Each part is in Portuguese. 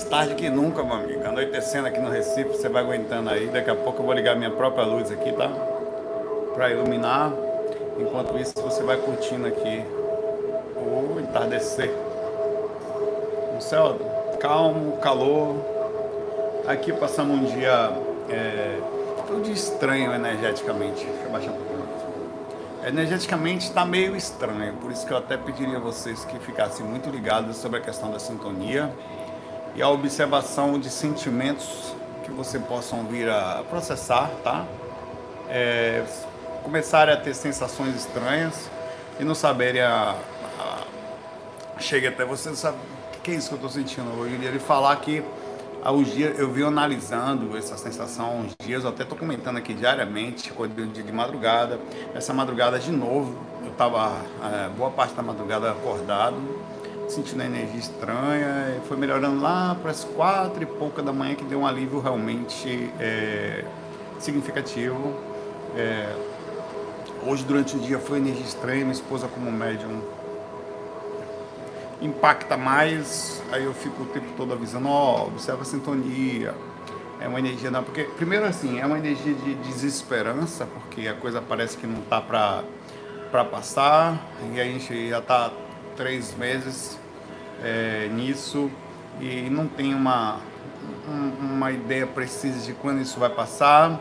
tarde que nunca, meu amigo. Anoitecendo aqui no Recife, você vai aguentando aí. Daqui a pouco eu vou ligar minha própria luz aqui, tá? Pra iluminar. Enquanto isso, você vai curtindo aqui o entardecer. O céu calmo, calor. Aqui passamos um dia é, dia estranho energeticamente. Deixa eu baixar um pouquinho. Energeticamente está meio estranho, por isso que eu até pediria a vocês que ficassem muito ligados sobre a questão da sintonia e a observação de sentimentos que você possam vir a processar, tá? É, começarem a ter sensações estranhas e não saberem a, a chega até você sabe o que é isso que eu estou sentindo hoje ele falar que aos dias eu vi analisando essa sensação uns dias eu até estou comentando aqui diariamente um dia de madrugada. Essa madrugada de novo eu estava é, boa parte da madrugada acordado sentindo a energia estranha, foi melhorando lá para as quatro e pouca da manhã que deu um alívio realmente é, significativo. É, hoje durante o dia foi energia estranha, minha esposa como médium impacta mais, aí eu fico o tempo todo avisando, ó, oh, observa a sintonia, é uma energia, não, porque primeiro assim, é uma energia de desesperança, porque a coisa parece que não tá para para passar, e a gente já tá três meses é, nisso e não tem uma, uma ideia precisa de quando isso vai passar.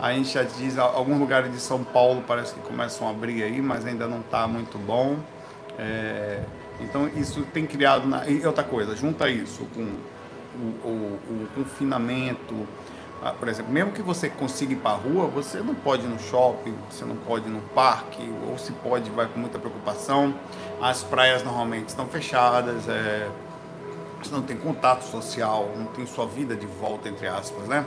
A gente já diz, alguns lugares de São Paulo parece que começam a abrir aí, mas ainda não está muito bom. É, então isso tem criado. Na, e outra coisa, junta isso com o, o, o confinamento. Ah, por exemplo, mesmo que você consiga ir para a rua, você não pode ir no shopping, você não pode ir no parque, ou se pode, vai com muita preocupação. As praias normalmente estão fechadas, é, você não tem contato social, não tem sua vida de volta, entre aspas, né?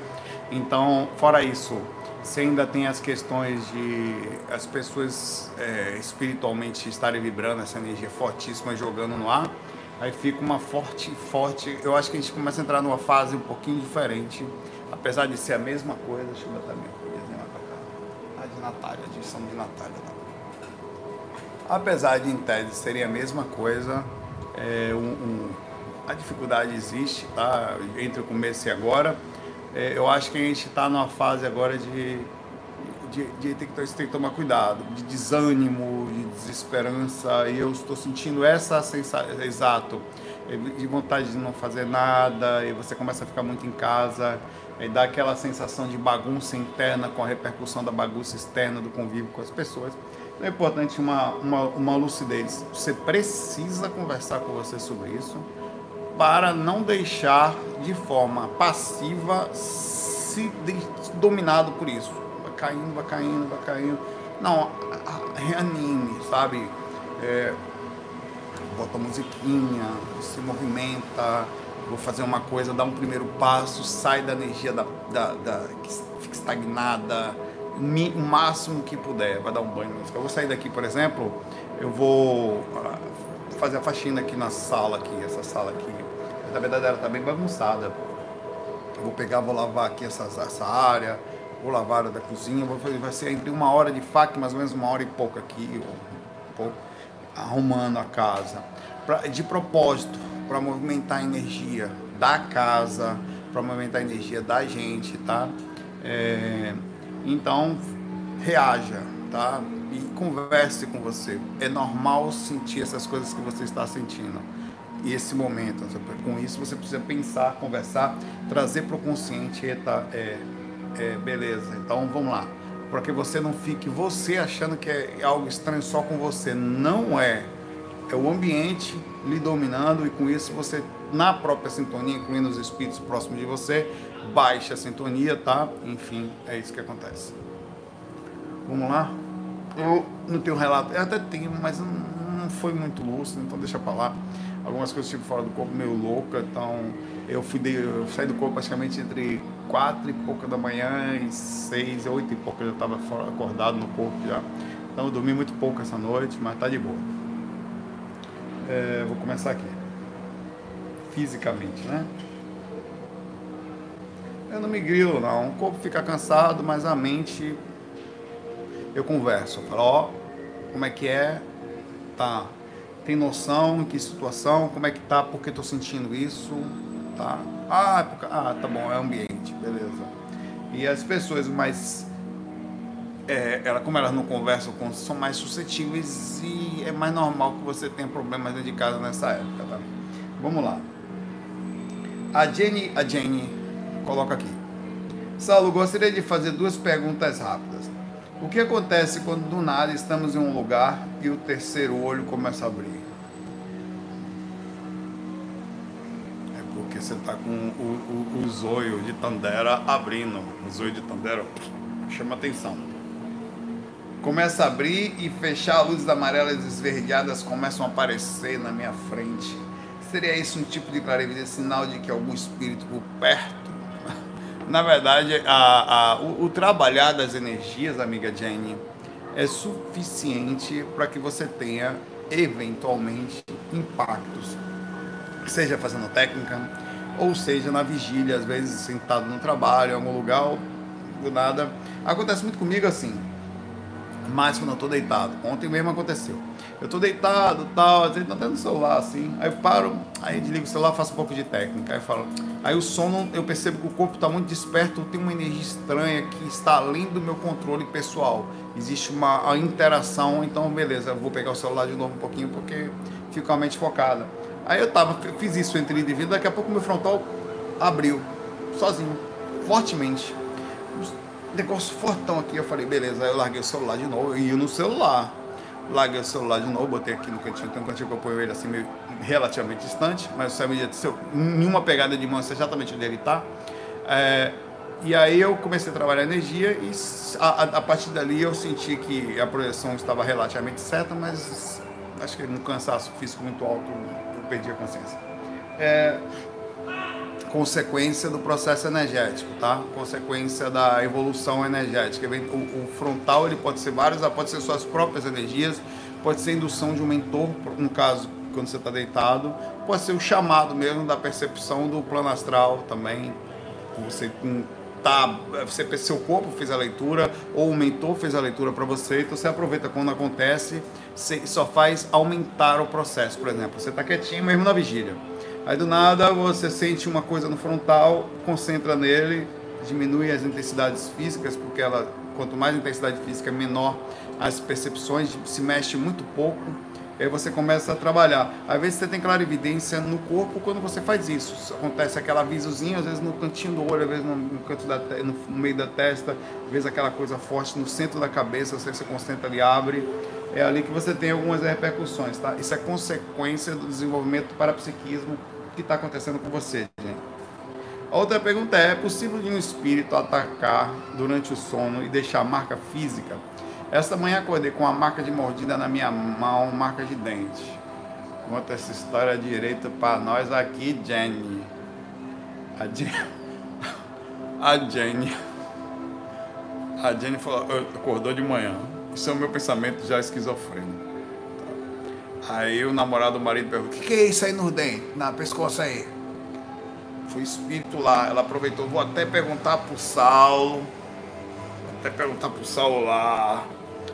Então, fora isso, você ainda tem as questões de as pessoas é, espiritualmente estarem vibrando essa energia fortíssima jogando no ar, aí fica uma forte, forte. Eu acho que a gente começa a entrar numa fase um pouquinho diferente, apesar de ser a mesma coisa. Deixa eu botar minha coisinha lá pra cá. A de Natália, a edição de Natália. Apesar de em tese serem a mesma coisa, é, um, um, a dificuldade existe, tá? Entre o começo e agora. É, eu acho que a gente está numa fase agora de, de, de, ter, que, ter que tomar cuidado, de desânimo, de desesperança, e eu estou sentindo essa sensação, exato, é, de vontade de não fazer nada, e você começa a ficar muito em casa, e dá aquela sensação de bagunça interna com a repercussão da bagunça externa do convívio com as pessoas. É importante uma, uma, uma lucidez. Você precisa conversar com você sobre isso para não deixar de forma passiva se dominado por isso. Vai caindo, vai caindo, vai caindo. Não, reanime, sabe? É, bota musiquinha, se movimenta, vou fazer uma coisa, dá um primeiro passo, sai da energia da, da, da que fica estagnada o máximo que puder, vai dar um banho. Eu vou sair daqui, por exemplo, eu vou ah, fazer a faxina aqui na sala aqui, essa sala aqui. Na verdade ela está bem bagunçada. Eu vou pegar, vou lavar aqui essa, essa área, vou lavar a área da cozinha, vou fazer, vai ser entre uma hora de faca, mais ou menos uma hora e pouco aqui, um pouco, arrumando a casa. Pra, de propósito, para movimentar a energia da casa, para movimentar a energia da gente, tá? É, então, reaja, tá? E converse com você. É normal sentir essas coisas que você está sentindo. E esse momento, com isso você precisa pensar, conversar, trazer para o consciente, eita, é, é, beleza, então vamos lá. Para que você não fique você achando que é algo estranho só com você. Não é. É o ambiente lhe dominando e com isso você, na própria sintonia, incluindo os espíritos próximos de você, baixa a sintonia, tá? Enfim, é isso que acontece. Vamos lá? Eu não tenho relato, eu até tenho, mas não foi muito lúcido, então deixa pra lá. Algumas coisas tipo fora do corpo meio louca, então eu fui de, eu saí do corpo praticamente entre quatro e pouca da manhã e seis, oito e pouca eu já estava acordado no corpo já. Então eu dormi muito pouco essa noite, mas tá de boa. É, vou começar aqui. Fisicamente, né? Eu não me grilo, não. O corpo fica cansado, mas a mente eu converso. Eu falo, ó, oh, como é que é? Tá. Tem noção em que situação? Como é que tá? Por que tô sentindo isso? tá? Ah, é ah, tá bom, é ambiente, beleza. E as pessoas mais é, ela, como elas não conversam com, são mais suscetíveis e é mais normal que você tenha problemas dentro de casa nessa época, tá? Vamos lá. A Jenny, a Jenny coloca aqui. Saulo, gostaria de fazer duas perguntas rápidas. O que acontece quando do nada estamos em um lugar e o terceiro olho começa a abrir? É porque você está com o, o, o zoio de Tandera abrindo. O zoio de Tandera chama atenção começa a abrir e fechar, luzes amarelas esverdeadas começam a aparecer na minha frente. Seria isso um tipo de clarividência, sinal de que algum espírito por perto? Na verdade, a, a, o, o trabalhar das energias, amiga Jenny, é suficiente para que você tenha eventualmente impactos, seja fazendo técnica, ou seja na vigília, às vezes sentado no trabalho, em algum lugar, do nada. Acontece muito comigo assim mais quando eu tô deitado. Ontem mesmo aconteceu. Eu tô deitado, tal, às vezes não no celular assim. Aí eu paro, aí desligo o celular, faço um pouco de técnica. Aí eu falo. Aí o sono, eu percebo que o corpo está muito desperto, tem uma energia estranha que está além do meu controle pessoal. Existe uma interação, então beleza, eu vou pegar o celular de novo um pouquinho porque fico a mente focada. Aí eu tava, fiz isso entre vida, daqui a pouco meu frontal abriu, sozinho, fortemente negócio fortão aqui. Eu falei, beleza. Aí eu larguei o celular de novo. E no celular. Larguei o celular de novo, botei aqui no cantinho. Tem um cantinho que eu ponho ele assim, meio relativamente distante. Mas você me se eu, nenhuma pegada de mão, exatamente onde ele está. É, e aí eu comecei a trabalhar energia e a, a, partir dali eu senti que a projeção estava relativamente certa, mas acho que no cansaço físico muito alto eu perdi a consciência. É, consequência do processo energético, tá? Consequência da evolução energética. O, o, frontal ele pode ser vários, pode ser suas próprias energias, pode ser indução de um mentor, no caso quando você está deitado, pode ser o chamado mesmo da percepção do plano astral também. Você tá, você seu corpo fez a leitura ou o mentor fez a leitura para você, então você aproveita quando acontece, você só faz aumentar o processo. Por exemplo, você está quietinho mesmo na vigília Aí do nada você sente uma coisa no frontal, concentra nele, diminui as intensidades físicas, porque ela, quanto mais intensidade física, menor as percepções, se mexe muito pouco. Aí você começa a trabalhar. Às vezes você tem clarividência no corpo quando você faz isso. Acontece aquela visozinha, às vezes no cantinho do olho, às vezes no, canto da no meio da testa, às vezes aquela coisa forte no centro da cabeça, você se concentra ali, abre. É ali que você tem algumas repercussões, tá? Isso é consequência do desenvolvimento do parapsiquismo que está acontecendo com você, gente. A outra pergunta é: é possível de um espírito atacar durante o sono e deixar marca física? Esta manhã acordei com uma marca de mordida na minha mão, marca de dente. Conta essa história direito para nós aqui, Jenny. A Jenny. A Jenny. A Jenny falou, acordou de manhã. Isso é o meu pensamento já esquizofrênico. Aí o namorado do marido perguntou: O que, que é isso aí no dente? Na pescoço aí. Foi espírito lá. Ela aproveitou. Vou até perguntar pro Saulo. Até perguntar pro Saulo lá.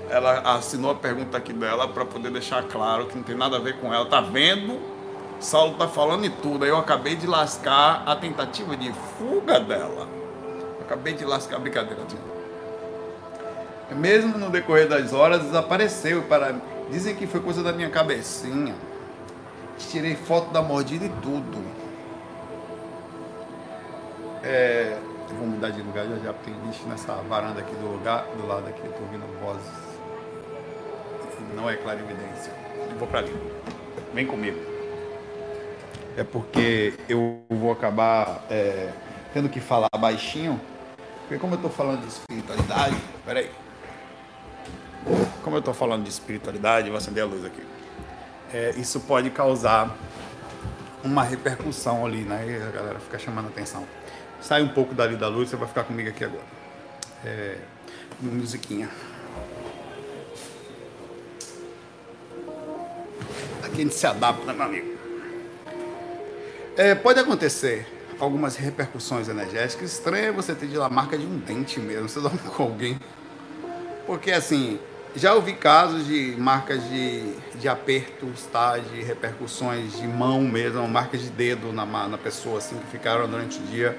Ela assinou a pergunta aqui dela para poder deixar claro que não tem nada a ver com ela. Tá vendo? Saulo tá falando em tudo. Aí eu acabei de lascar a tentativa de fuga dela. acabei de lascar a brincadeira. Mesmo no decorrer das horas, desapareceu para Dizem que foi coisa da minha cabecinha. Tirei foto da mordida e tudo. É, eu vou mudar de lugar, já já tem lixo nessa varanda aqui do lugar, do lado aqui, estou ouvindo vozes. Não é clarividência. Eu vou para ali. Vem comigo. É porque eu vou acabar é, tendo que falar baixinho, porque como eu estou falando de espiritualidade, peraí. Como eu estou falando de espiritualidade, vou acender a luz aqui. É, isso pode causar uma repercussão ali, né? E a galera fica chamando atenção. Sai um pouco dali da luz, você vai ficar comigo aqui agora. É, musiquinha. Aqui a gente se adapta, meu amigo. É, pode acontecer algumas repercussões energéticas. Estranho é você ter de lá marca de um dente mesmo. Você dorme com alguém. Porque assim, já ouvi casos de marcas de, de apertos, tá? de repercussões de mão mesmo, marcas de dedo na, na pessoa, assim, que ficaram durante o dia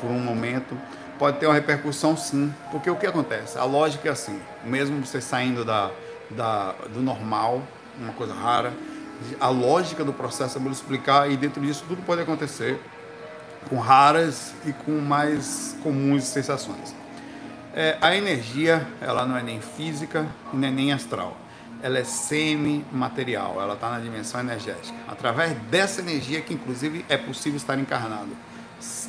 por um momento. Pode ter uma repercussão sim, porque o que acontece? A lógica é assim, mesmo você saindo da, da, do normal, uma coisa rara, a lógica do processo eu vou explicar e dentro disso tudo pode acontecer com raras e com mais comuns sensações. É, a energia, ela não é nem física nem, nem astral. Ela é semi-material, ela está na dimensão energética. Através dessa energia que, inclusive, é possível estar encarnado.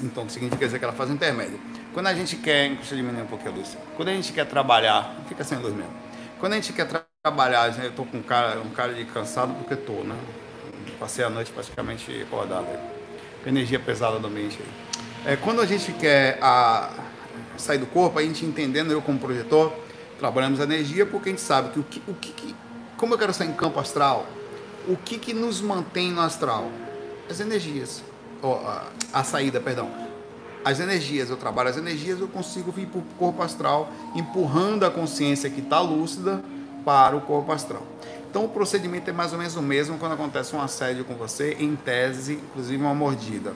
Então, significa dizer que ela faz um intermédio. Quando a gente quer, deixa eu diminuir um pouquinho a luz. Quando a gente quer trabalhar, fica sem luz mesmo. Quando a gente quer tra trabalhar, eu estou com um cara, um cara de cansado porque estou, né? Passei a noite praticamente acordado. Energia pesada do ambiente aí. É, quando a gente quer a, sair do corpo, a gente entendendo, eu como projetor, trabalhamos a energia porque a gente sabe que o que, o que, como eu quero sair em campo astral, o que, que nos mantém no astral? As energias, a, a saída, perdão. As energias, eu trabalho as energias, eu consigo vir para o corpo astral, empurrando a consciência que está lúcida para o corpo astral. Então o procedimento é mais ou menos o mesmo quando acontece um assédio com você, em tese, inclusive uma mordida.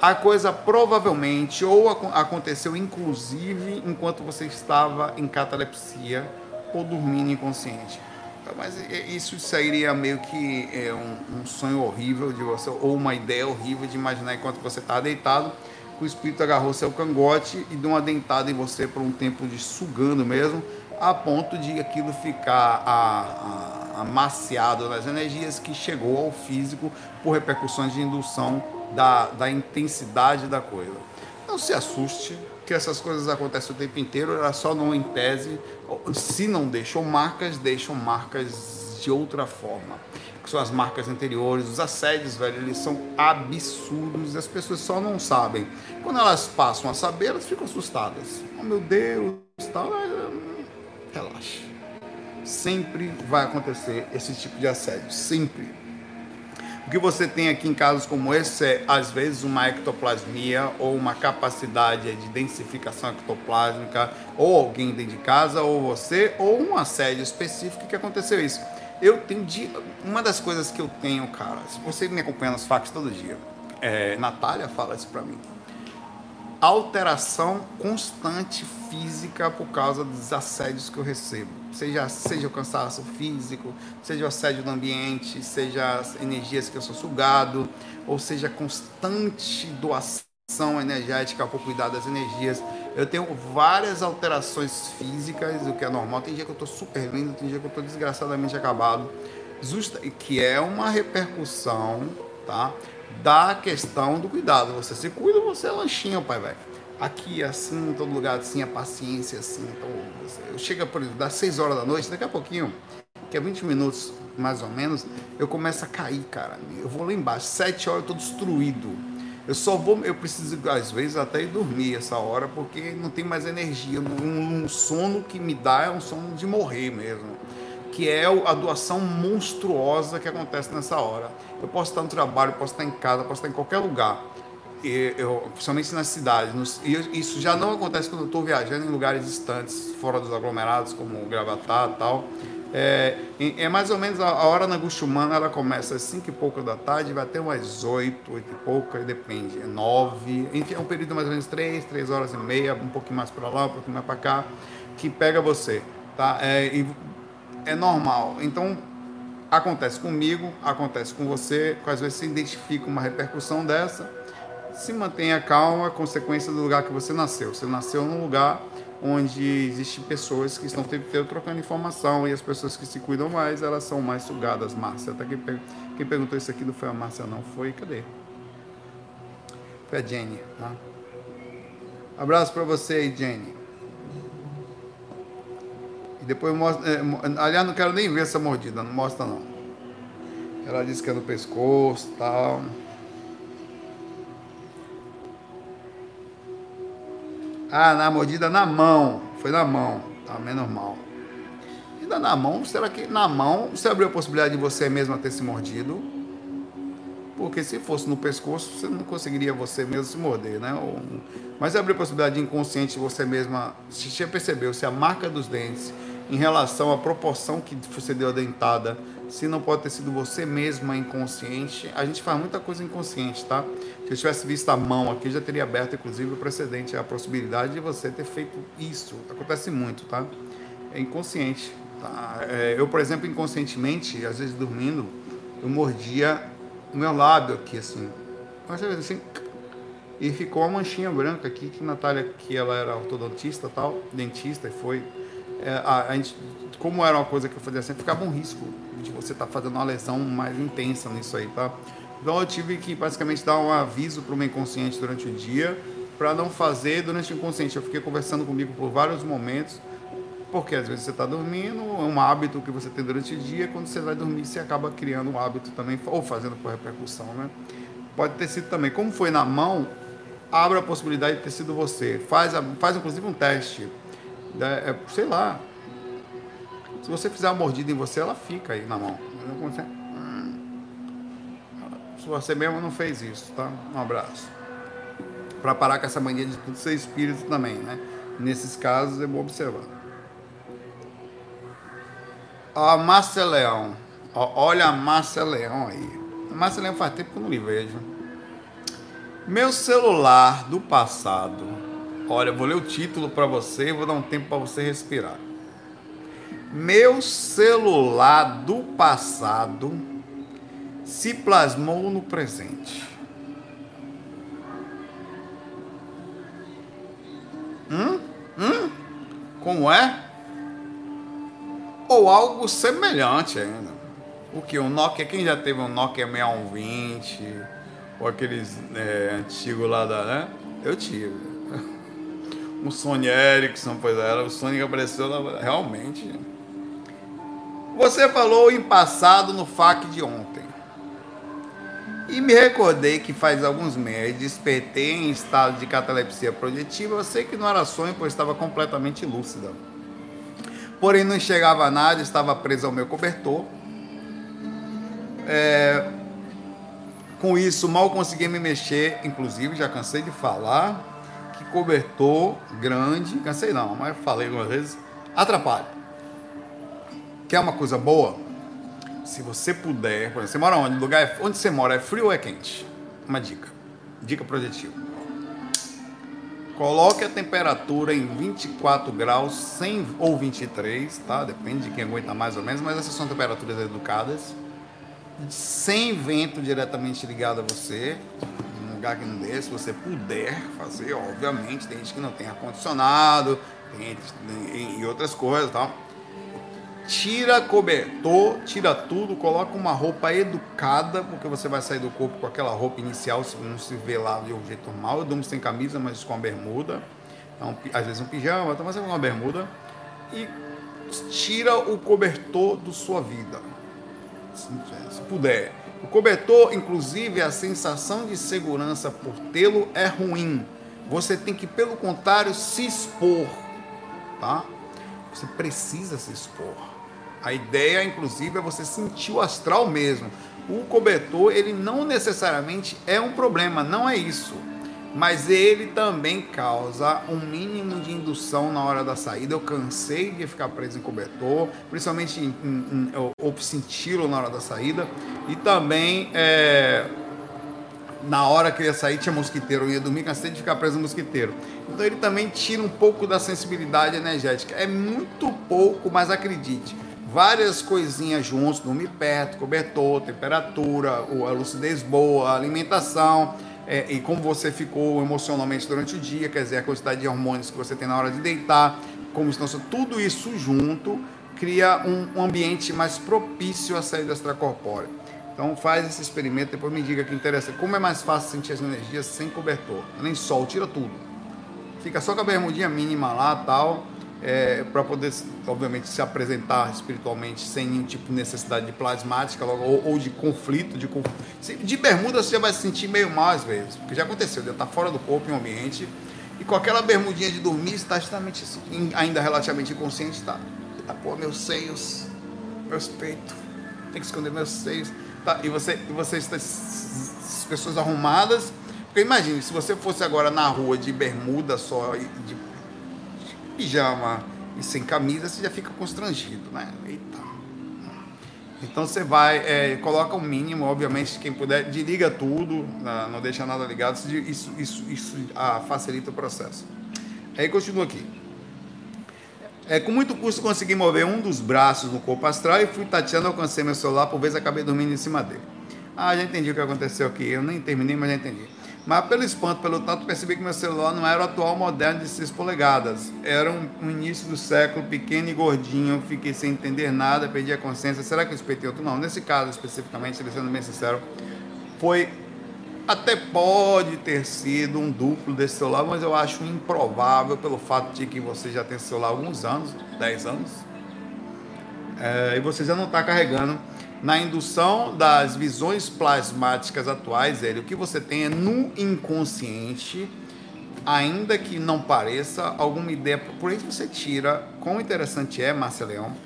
A coisa provavelmente ou aconteceu inclusive enquanto você estava em catalepsia ou dormindo inconsciente. Mas isso seria meio que é, um, um, sonho horrível de você, ou uma ideia horrível de imaginar enquanto você está deitado, que o espírito agarrou seu cangote e deu uma dentada em você por um tempo de sugando mesmo, a ponto de aquilo ficar a, a, amaciado nas energias que chegou ao físico por repercussões de indução da, da intensidade da coisa. Não se assuste que essas coisas acontecem o tempo inteiro, ela só não em tese, se não deixam marcas, deixam marcas de outra forma. Que são as marcas anteriores, os assédios, velho, eles são absurdos e as pessoas só não sabem. Quando elas passam a saber, elas ficam assustadas. Oh meu Deus, tal, hum, relaxa. Sempre vai acontecer esse tipo de assédio, sempre. O que você tem aqui em casos como esse é, às vezes, uma ectoplasmia ou uma capacidade de densificação ectoplásmica, ou alguém dentro de casa, ou você, ou um assédio específico que aconteceu isso. Eu tenho. De, uma das coisas que eu tenho, cara, se você me acompanha nos fax todo dia, é, Natália fala isso pra mim alteração constante física por causa dos assédios que eu recebo. Seja, seja o cansaço físico, seja o assédio do ambiente, seja as energias que eu sou sugado, ou seja constante doação energética para cuidar das energias. Eu tenho várias alterações físicas, o que é normal. Tem dia que eu estou super lindo, tem dia que eu estou desgraçadamente acabado. Justa, que é uma repercussão tá, da questão do cuidado. Você se cuida, você é lanchinho, pai, velho. Aqui, assim, em todo lugar, assim, a paciência, assim. Então, eu chego, por das 6 horas da noite, daqui a pouquinho, que é 20 minutos mais ou menos, eu começo a cair, cara. Eu vou lá embaixo, 7 horas eu tô destruído. Eu só vou, eu preciso, às vezes, até ir dormir essa hora, porque não tem mais energia. Um, um sono que me dá é um sono de morrer mesmo que é a doação monstruosa que acontece nessa hora. Eu posso estar no trabalho, posso estar em casa, posso estar em qualquer lugar, eu, principalmente nas cidades. Nos, e isso já não acontece quando eu estou viajando em lugares distantes, fora dos aglomerados, como Gravatá e tal. É, é, mais ou menos a, a hora na Guxumana, ela começa às 5 e pouco da tarde, vai até umas 8, 8 e pouca, depende, é 9, enfim, é um período mais ou menos 3, 3 horas e meia, um pouquinho mais para lá, um pouquinho mais para cá, que pega você. Tá? É, é normal. Então, acontece comigo, acontece com você, às vezes você identifica uma repercussão dessa, se mantenha calma, consequência do lugar que você nasceu. Você nasceu num lugar onde existem pessoas que estão o tempo inteiro trocando informação e as pessoas que se cuidam mais, elas são mais sugadas. Márcia, até quem, quem perguntou isso aqui não foi a Márcia, não, foi, cadê? Foi a Jenny, tá? Abraço para você aí, Jenny. E depois mostra. É, aliás, não quero nem ver essa mordida, não mostra não. Ela disse que é no pescoço e tal. Ah, na mordida na mão. Foi na mão. Tá menos mal. Ainda na mão, será que na mão você abriu a possibilidade de você mesmo ter se mordido? Porque se fosse no pescoço, você não conseguiria você mesmo se morder, né? Mas abriu a possibilidade de inconsciente você mesma. Você já percebeu se a marca dos dentes em relação à proporção que você deu a dentada, se não pode ter sido você mesma inconsciente. A gente faz muita coisa inconsciente, tá? Se eu tivesse visto a mão aqui, já teria aberto, inclusive, o precedente, a possibilidade de você ter feito isso. Acontece muito, tá? É inconsciente. Tá? É, eu, por exemplo, inconscientemente, às vezes dormindo, eu mordia o meu lábio aqui, assim. Vezes, assim, e ficou uma manchinha branca aqui, que Natália, que ela era ortodontista tal, dentista, e foi. É, a, a gente, como era uma coisa que eu fazia sempre, ficava um risco de você estar tá fazendo uma lesão mais intensa nisso aí, tá? Então eu tive que basicamente dar um aviso para o meu inconsciente durante o dia, para não fazer durante o inconsciente. Eu fiquei conversando comigo por vários momentos, porque às vezes você está dormindo, é um hábito que você tem durante o dia, quando você vai dormir, você acaba criando um hábito também, ou fazendo por repercussão, né? Pode ter sido também. Como foi na mão, abre a possibilidade de ter sido você. Faz, faz inclusive um teste. Né? É, sei lá. Se você fizer uma mordida em você, ela fica aí na mão. Se você mesmo não fez isso, tá? Um abraço. Para parar com essa mania de tudo ser espírito também, né? Nesses casos é bom observar. A Márcia Leão. Olha a Márcia Leão aí. A Márcia Leão faz tempo que eu não lhe vejo. Meu celular do passado. Olha, vou ler o título para você e vou dar um tempo para você respirar. Meu celular do passado se plasmou no presente. Hum? Hum? Como é? Ou algo semelhante ainda. O que? O Nokia, quem já teve um Nokia 6120? ou aqueles é, antigos lá da. Né? Eu tive. Um Sony Ericsson, pois era, o Sony apareceu lá, realmente. Você falou em passado no FAQ de ontem. E me recordei que faz alguns meses despertei em estado de catalepsia projetiva. Eu sei que não era sonho, pois estava completamente lúcida. Porém, não enxergava nada, estava preso ao meu cobertor. É, com isso, mal conseguia me mexer, inclusive já cansei de falar que cobertor grande, cansei não, mas falei algumas vezes, atrapalha. Quer uma coisa boa? Se você puder, por exemplo, você mora onde? Lugar é, onde você mora é frio ou é quente? Uma dica. Dica projetiva. Coloque a temperatura em 24 graus 100, ou 23, tá? Depende de quem aguenta mais ou menos, mas essas são temperaturas educadas sem vento diretamente ligado a você, num lugar que não dê, se você puder fazer, obviamente, tem gente que não tem ar-condicionado, tem e outras coisas tal. Tira cobertor, tira tudo, coloca uma roupa educada, porque você vai sair do corpo com aquela roupa inicial, se não se vê lá de um jeito normal. Eu durmo sem camisa, mas com a bermuda. Então, às vezes um pijama, então você com uma bermuda. E tira o cobertor da sua vida se puder. O cobertor, inclusive, a sensação de segurança por tê-lo é ruim. Você tem que, pelo contrário, se expor, tá? Você precisa se expor. A ideia, inclusive, é você sentir o astral mesmo. O cobertor, ele não necessariamente é um problema, não é isso mas ele também causa um mínimo de indução na hora da saída. Eu cansei de ficar preso em cobertor, principalmente em, em, em, ou senti-lo na hora da saída, e também é, na hora que eu ia sair tinha mosquiteiro, eu ia dormir, cansei de ficar preso no mosquiteiro. Então ele também tira um pouco da sensibilidade energética. É muito pouco, mas acredite. Várias coisinhas juntos, dormir perto, cobertor, temperatura, a lucidez boa, a alimentação é, e como você ficou emocionalmente durante o dia, quer dizer, a quantidade de hormônios que você tem na hora de deitar, como estão, tudo isso junto cria um, um ambiente mais propício à saída extracorpórea. Então faz esse experimento, depois me diga que interessa. Como é mais fácil sentir as energias sem cobertor? Nem sol, tira tudo. Fica só com a bermudinha mínima lá tal é, para poder, obviamente, se apresentar espiritualmente sem nenhum tipo de necessidade de plasmática ou, ou de conflito. De, de bermuda você já vai se sentir meio mal às vezes, porque já aconteceu, já está fora do corpo em um ambiente e com aquela bermudinha de dormir está justamente ainda relativamente inconsciente, está. Tá, pô, meus seios, meus peitos, tem que esconder meus seios. Tá, e você, e você está as pessoas arrumadas. Porque imagine, se você fosse agora na rua de bermuda só, de pijama e sem camisa, você já fica constrangido, né? Eita. Então você vai, é, coloca o mínimo, obviamente, quem puder, desliga tudo, não deixa nada ligado, isso, isso, isso ah, facilita o processo. Aí continua aqui. É, com muito custo consegui mover um dos braços no corpo astral e fui tateando, alcancei meu celular, por vezes acabei dormindo em cima dele. Ah, já entendi o que aconteceu aqui. Eu nem terminei, mas já entendi. Mas pelo espanto, pelo tanto, percebi que meu celular não era o atual moderno de 6 polegadas. Era um, um, início do século, pequeno e gordinho. Fiquei sem entender nada, perdi a consciência. Será que eu espetei outro? Não, nesse caso especificamente, sendo bem sincero, foi. Até pode ter sido um duplo desse celular, mas eu acho improvável pelo fato de que você já tem celular há alguns anos 10 anos é, e você já não está carregando na indução das visões plasmáticas atuais, ele, o que você tem é no inconsciente, ainda que não pareça, alguma ideia. Por isso você tira. Quão interessante é, Márcia Leão,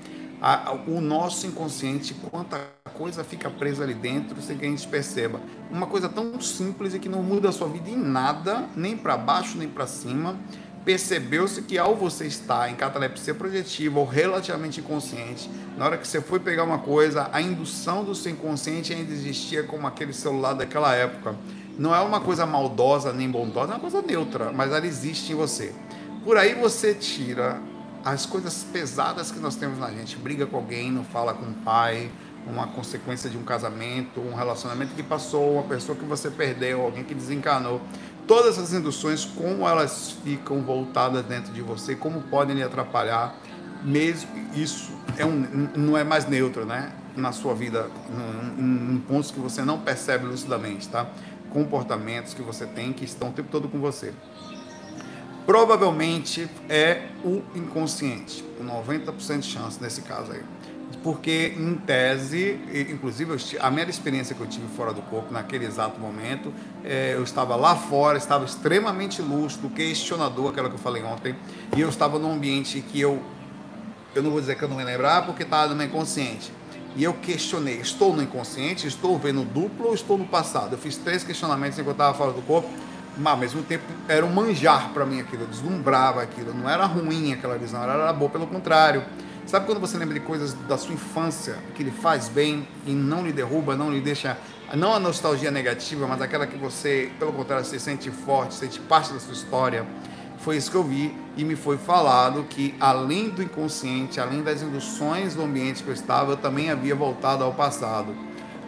a, a, o nosso inconsciente, quanta coisa fica presa ali dentro sem que a gente perceba. Uma coisa tão simples e que não muda a sua vida em nada, nem para baixo nem para cima percebeu-se que ao você estar em catalepsia projetiva ou relativamente inconsciente, na hora que você foi pegar uma coisa, a indução do seu inconsciente ainda existia como aquele celular daquela época. Não é uma coisa maldosa nem bondosa, é uma coisa neutra, mas ela existe em você. Por aí você tira as coisas pesadas que nós temos na gente. Briga com alguém, não fala com o pai, uma consequência de um casamento, um relacionamento que passou, uma pessoa que você perdeu, alguém que desencanou todas as induções, como elas ficam voltadas dentro de você, como podem lhe atrapalhar, mesmo isso é um, não é mais neutro, né? Na sua vida, em, pontos que você não percebe lucidamente, tá? Comportamentos que você tem que estão o tempo todo com você. Provavelmente é o inconsciente, 90% de chance nesse caso aí porque em tese, inclusive a minha experiência que eu tive fora do corpo naquele exato momento, é, eu estava lá fora, estava extremamente lúcido, questionador, aquela que eu falei ontem, e eu estava num ambiente que eu, eu não vou dizer que eu não me lembrar, porque estava no meu inconsciente. E eu questionei, estou no inconsciente, estou vendo duplo ou estou no passado? Eu fiz três questionamentos enquanto eu estava fora do corpo, mas ao mesmo tempo era um manjar para mim aquilo, eu deslumbrava aquilo, não era ruim aquela visão, era boa, pelo contrário Sabe quando você lembra de coisas da sua infância que lhe faz bem e não lhe derruba, não lhe deixa, não a nostalgia negativa, mas aquela que você, pelo contrário, se sente forte, sente parte da sua história? Foi isso que eu vi e me foi falado que além do inconsciente, além das induções do ambiente que eu estava, eu também havia voltado ao passado.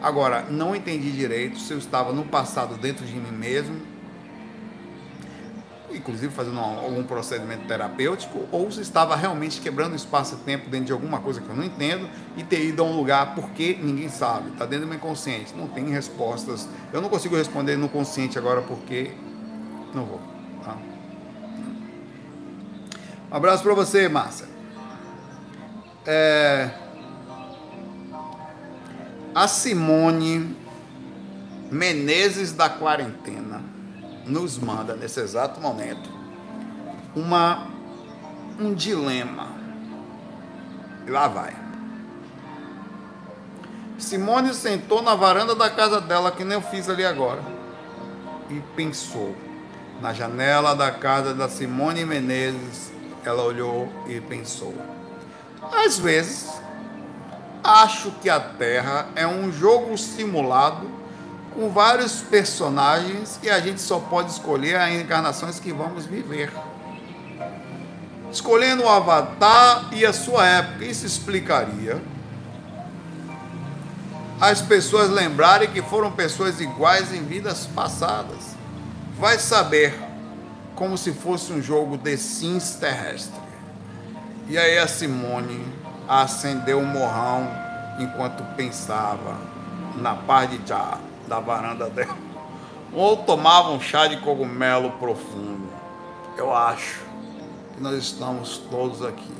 Agora, não entendi direito se eu estava no passado dentro de mim mesmo inclusive fazendo algum procedimento terapêutico, ou se estava realmente quebrando espaço-tempo dentro de alguma coisa que eu não entendo e ter ido a um lugar porque ninguém sabe, está dentro do meu inconsciente, não tem respostas. Eu não consigo responder no consciente agora porque não vou. Tá? Um abraço para você, Márcia. É... A Simone Menezes da quarentena nos manda nesse exato momento uma um dilema. E lá vai. Simone sentou na varanda da casa dela, que nem eu fiz ali agora, e pensou. Na janela da casa da Simone Menezes, ela olhou e pensou. Às vezes, acho que a Terra é um jogo simulado com vários personagens e a gente só pode escolher as encarnações que vamos viver. Escolhendo o avatar e a sua época, isso explicaria as pessoas lembrarem que foram pessoas iguais em vidas passadas. Vai saber, como se fosse um jogo de Sims terrestre. E aí a Simone acendeu um morrão enquanto pensava na paz de Jah da varanda dela. Ou tomava um chá de cogumelo profundo. Eu acho que nós estamos todos aqui.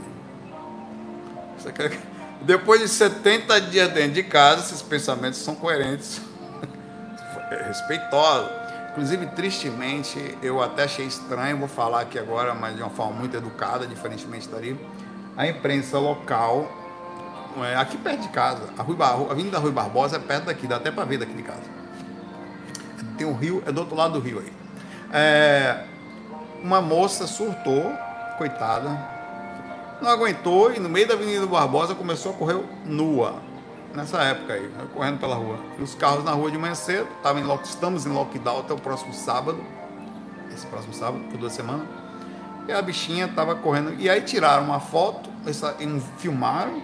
Depois de 70 dias dentro de casa, esses pensamentos são coerentes, respeitosos. Inclusive, tristemente, eu até achei estranho, vou falar aqui agora, mas de uma forma muito educada, diferentemente dali, a imprensa local, é, aqui perto de casa, a, Rui Bar... a Avenida Rui Barbosa é perto daqui, dá até para ver daqui de casa tem um rio, é do outro lado do rio aí. É, uma moça surtou, coitada, não aguentou e no meio da Avenida Barbosa começou a correr nua. Nessa época aí, correndo pela rua. E os carros na rua de manhã cedo, tava em lock, estamos em lockdown até o próximo sábado. Esse próximo sábado, por duas semanas. E a bichinha tava correndo. E aí tiraram uma foto, essa, filmaram.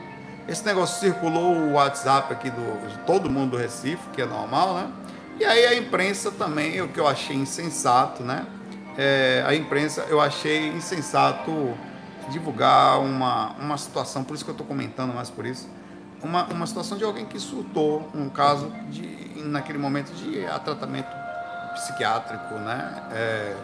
Esse negócio circulou o WhatsApp aqui do, de todo mundo do Recife, que é normal, né? E aí a imprensa também, o que eu achei insensato, né? É, a imprensa, eu achei insensato divulgar uma, uma situação, por isso que eu estou comentando mais por isso, uma, uma situação de alguém que surtou, um caso de, naquele momento de tratamento psiquiátrico, né? É,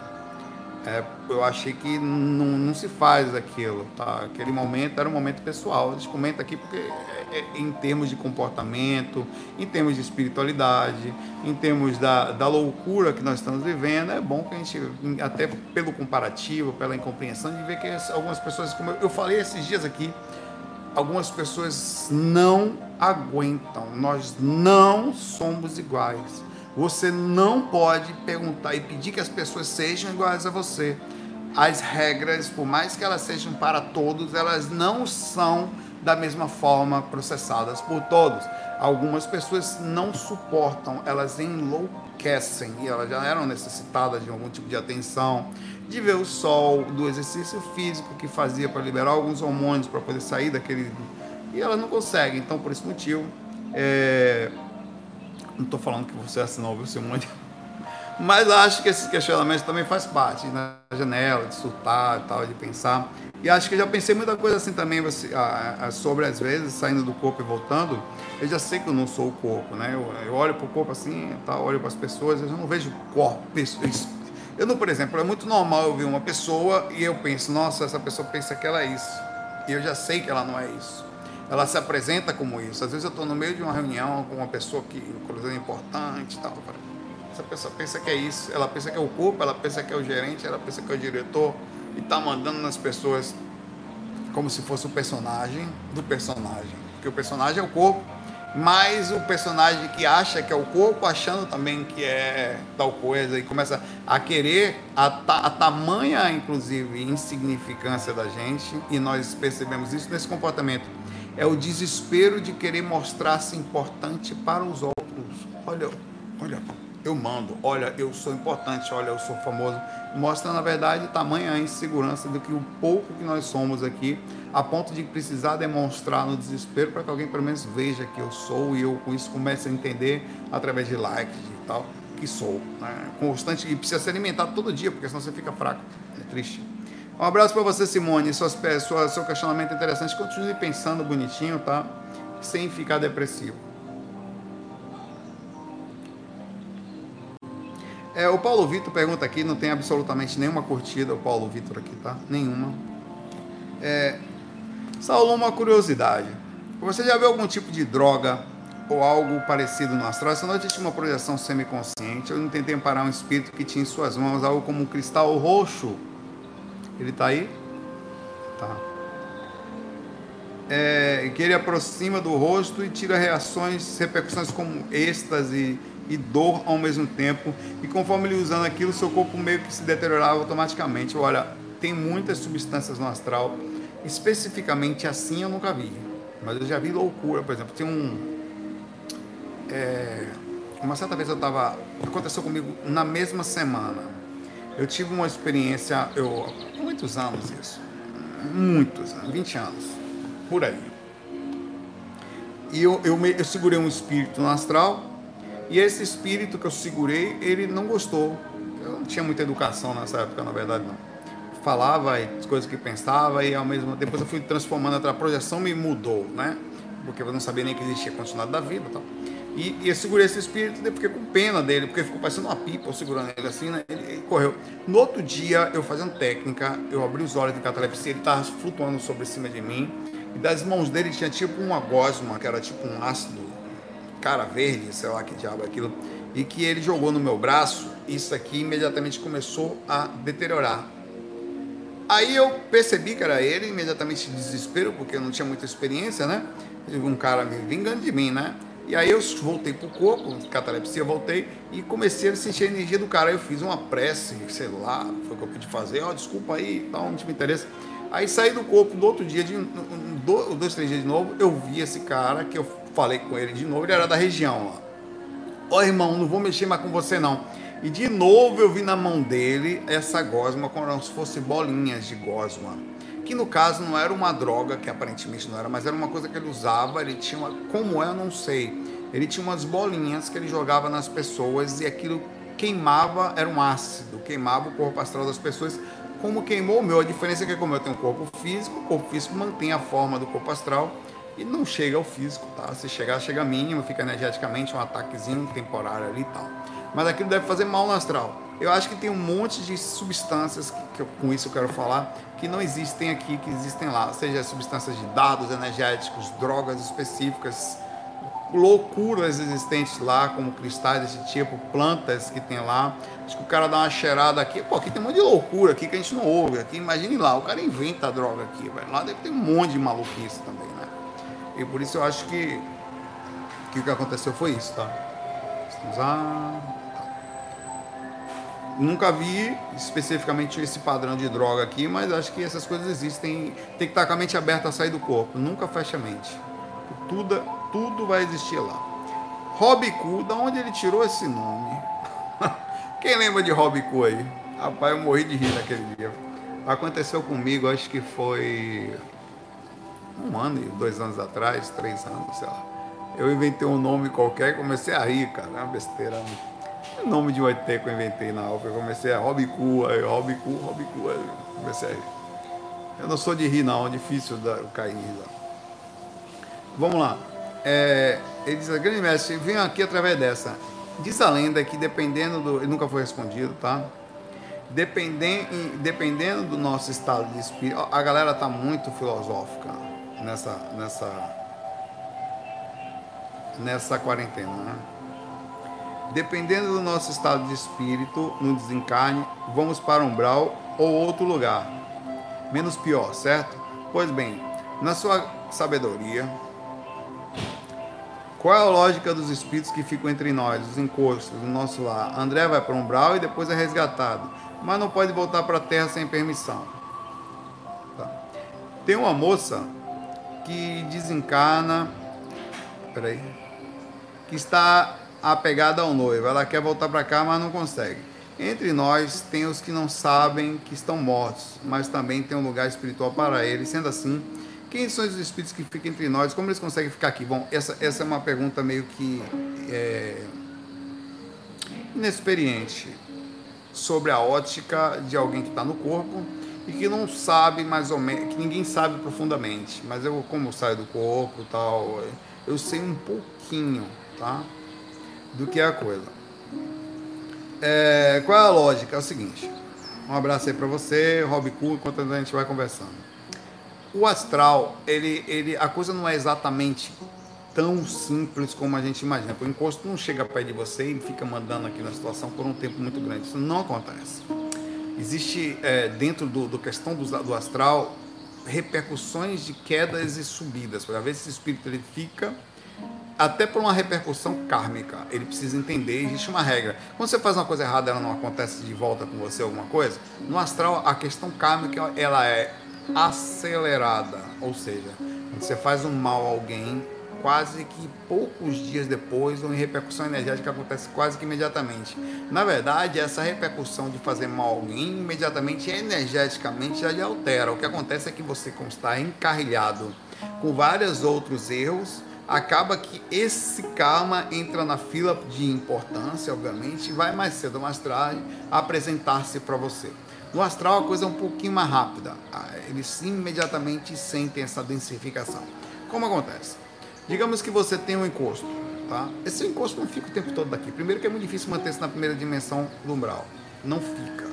é, eu achei que não, não se faz aquilo, tá? Aquele momento era um momento pessoal. A gente comenta aqui porque é, é, em termos de comportamento, em termos de espiritualidade, em termos da, da loucura que nós estamos vivendo, é bom que a gente, até pelo comparativo, pela incompreensão, de ver que algumas pessoas, como eu falei esses dias aqui, algumas pessoas não aguentam. Nós não somos iguais. Você não pode perguntar e pedir que as pessoas sejam iguais a você. As regras, por mais que elas sejam para todos, elas não são da mesma forma processadas por todos. Algumas pessoas não suportam, elas enlouquecem e elas já eram necessitadas de algum tipo de atenção, de ver o sol, do exercício físico que fazia para liberar alguns hormônios para poder sair daquele. E elas não conseguem. Então, por esse motivo, é não estou falando que você assinou, viu, Simone? Mas acho que esses questionamentos também faz parte na né? janela, de surtar e tal, de pensar. E acho que já pensei muita coisa assim também sobre, às vezes, saindo do corpo e voltando. Eu já sei que eu não sou o corpo, né? Eu, eu olho para o corpo assim, tal, olho para as pessoas, eu não vejo corpo. Eu não, por exemplo, é muito normal eu ver uma pessoa e eu penso, nossa, essa pessoa pensa que ela é isso. E eu já sei que ela não é isso ela se apresenta como isso. Às vezes eu estou no meio de uma reunião com uma pessoa que, inclusive, é importante e tal. Essa pessoa pensa que é isso, ela pensa que é o corpo, ela pensa que é o gerente, ela pensa que é o diretor e está mandando nas pessoas como se fosse o personagem do personagem. Porque o personagem é o corpo, mas o personagem que acha que é o corpo, achando também que é tal coisa, e começa a querer a, ta, a tamanha, inclusive, insignificância da gente, e nós percebemos isso nesse comportamento é o desespero de querer mostrar-se importante para os outros. Olha, olha, eu mando, olha, eu sou importante, olha, eu sou famoso. Mostra, na verdade, tamanha insegurança do que o pouco que nós somos aqui, a ponto de precisar demonstrar no desespero para que alguém pelo menos veja que eu sou e eu com isso comece a entender através de likes e tal, que sou. Né? Constante e precisa se alimentar todo dia, porque senão você fica fraco. É triste. Um abraço para você, Simone. Suas, sua, seu questionamento é interessante. Continue pensando bonitinho, tá? Sem ficar depressivo. É, o Paulo Vitor pergunta aqui, não tem absolutamente nenhuma curtida, o Paulo Vitor aqui, tá? Nenhuma. É, Saulo, uma curiosidade. Você já viu algum tipo de droga ou algo parecido no astral? Essa noite eu tinha uma projeção semiconsciente. Eu tentei parar um espírito que tinha em suas mãos algo como um cristal roxo ele está aí? Tá. É, que ele aproxima do rosto e tira reações, repercussões como êxtase e dor ao mesmo tempo. E conforme ele usando aquilo, seu corpo meio que se deteriorava automaticamente. Olha, tem muitas substâncias no astral. Especificamente assim eu nunca vi. Mas eu já vi loucura, por exemplo. Tem um. É, uma certa vez eu estava. Aconteceu comigo na mesma semana eu tive uma experiência, eu, muitos anos isso, muitos anos, 20 anos, por aí. E eu, eu, eu segurei um espírito no astral, e esse espírito que eu segurei, ele não gostou. Eu não tinha muita educação nessa época, na verdade, não. Falava as coisas que pensava, e ao mesmo depois eu fui transformando, a projeção me mudou, né? Porque eu não sabia nem que existia continuidade da vida e tal. E, eu segurei esse espírito e fiquei com pena dele, porque ficou parecendo uma pipa segurando ele assim, né? Ele, correu. No outro dia, eu fazendo técnica, eu abri os olhos de catalepsia, ele estava flutuando sobre cima de mim. E das mãos dele tinha tipo uma gosma, que era tipo um ácido, cara verde, sei lá que diabo é aquilo. E que ele jogou no meu braço, isso aqui imediatamente começou a deteriorar. Aí eu percebi que era ele, imediatamente desespero, porque eu não tinha muita experiência, né? Um cara me vingando de mim, né? E aí eu voltei pro corpo, catalepsia, voltei e comecei a sentir a energia do cara. Aí eu fiz uma prece, sei lá, foi o que eu pude fazer, ó, oh, desculpa aí, tal, não te me interessa. Aí saí do corpo do outro dia, de, dois, três dias de novo, eu vi esse cara, que eu falei com ele de novo, ele era da região lá. Ó oh, irmão, não vou mexer mais com você não. E de novo eu vi na mão dele essa gosma como se fosse bolinhas de gosma. Que no caso não era uma droga, que aparentemente não era, mas era uma coisa que ele usava, ele tinha uma, como é, eu não sei. Ele tinha umas bolinhas que ele jogava nas pessoas e aquilo queimava, era um ácido, queimava o corpo astral das pessoas como queimou o meu. A diferença é que como eu tenho um corpo físico, o corpo físico mantém a forma do corpo astral e não chega ao físico, tá? Se chegar, chega mínimo, fica energeticamente um ataquezinho temporário ali e tal. Mas aquilo deve fazer mal no astral. Eu acho que tem um monte de substâncias, que, que eu, com isso eu quero falar, que não existem aqui, que existem lá. Seja substâncias de dados energéticos, drogas específicas, loucuras existentes lá, como cristais desse tipo, plantas que tem lá. Acho que o cara dá uma cheirada aqui. Pô, aqui tem um monte de loucura aqui que a gente não ouve. Aqui, imagine lá, o cara inventa a droga aqui, velho. Lá deve ter um monte de maluquice também, né? E por isso eu acho que, que o que aconteceu foi isso, tá? Estamos a... Nunca vi especificamente esse padrão de droga aqui, mas acho que essas coisas existem. Tem que estar com a mente aberta a sair do corpo. Nunca fecha a mente. Tudo, tudo vai existir lá. Robicu, da onde ele tirou esse nome? Quem lembra de Robicu aí? Rapaz, eu morri de rir naquele dia. Aconteceu comigo, acho que foi um ano, dois anos atrás, três anos, sei lá. Eu inventei um nome qualquer e comecei a rir, cara. É uma besteira. O nome de ET que eu inventei na alfa. Eu comecei a Robicu, aí Robicu, Robicu, comecei a. Eu não sou de rir, não. É difícil dar, cair em risada. Vamos lá. É, ele diz, grande mestre, venho aqui através dessa. Diz a lenda que dependendo do. Ele nunca foi respondido, tá? Dependendo, dependendo do nosso estado de espírito. A galera tá muito filosófica nessa. nessa nessa quarentena, né? Dependendo do nosso estado de espírito no desencarne, vamos para umbral ou outro lugar. Menos pior, certo? Pois bem, na sua sabedoria, qual é a lógica dos espíritos que ficam entre nós, os encostos do nosso lar? André vai para um umbral e depois é resgatado, mas não pode voltar para a terra sem permissão. Tá. Tem uma moça que desencarna, peraí, que está apegada ao noivo. Ela quer voltar para cá, mas não consegue. Entre nós tem os que não sabem que estão mortos, mas também tem um lugar espiritual para eles. Sendo assim, quem são os espíritos que ficam entre nós? Como eles conseguem ficar aqui? Bom, essa, essa é uma pergunta meio que é, inexperiente sobre a ótica de alguém que está no corpo e que não sabe mais ou menos, que ninguém sabe profundamente. Mas eu, como saio do corpo tal, eu sei um pouquinho, tá? Do que a coisa. É, qual é a lógica? É o seguinte. Um abraço aí para você, Rob Cu, enquanto a gente vai conversando o astral, ele, ele, a coisa não é exatamente tão simples como a gente imagina. O encosto não chega perto de você e fica mandando aqui na situação por um tempo muito grande. Isso não acontece. Existe é, dentro do, do questão do, do, astral repercussões de quedas e subidas. Para ver se esse espírito ele fica até por uma repercussão kármica. Ele precisa entender, existe uma regra. Quando você faz uma coisa errada, ela não acontece de volta com você alguma coisa. No astral, a questão kármica ela é acelerada, ou seja, você faz um mal a alguém, quase que poucos dias depois, ou em repercussão energética acontece quase que imediatamente. Na verdade, essa repercussão de fazer mal a alguém, imediatamente, energeticamente, já lhe altera. O que acontece é que você, como está encarrilhado com vários outros erros, acaba que esse karma entra na fila de importância, obviamente, e vai mais cedo ou mais tarde apresentar-se para você. No astral a coisa é um pouquinho mais rápida. Ah, eles imediatamente sentem essa densificação. Como acontece? Digamos que você tem um encosto, tá? Esse encosto não fica o tempo todo daqui. Primeiro que é muito difícil manter-se na primeira dimensão do umbral. Não fica.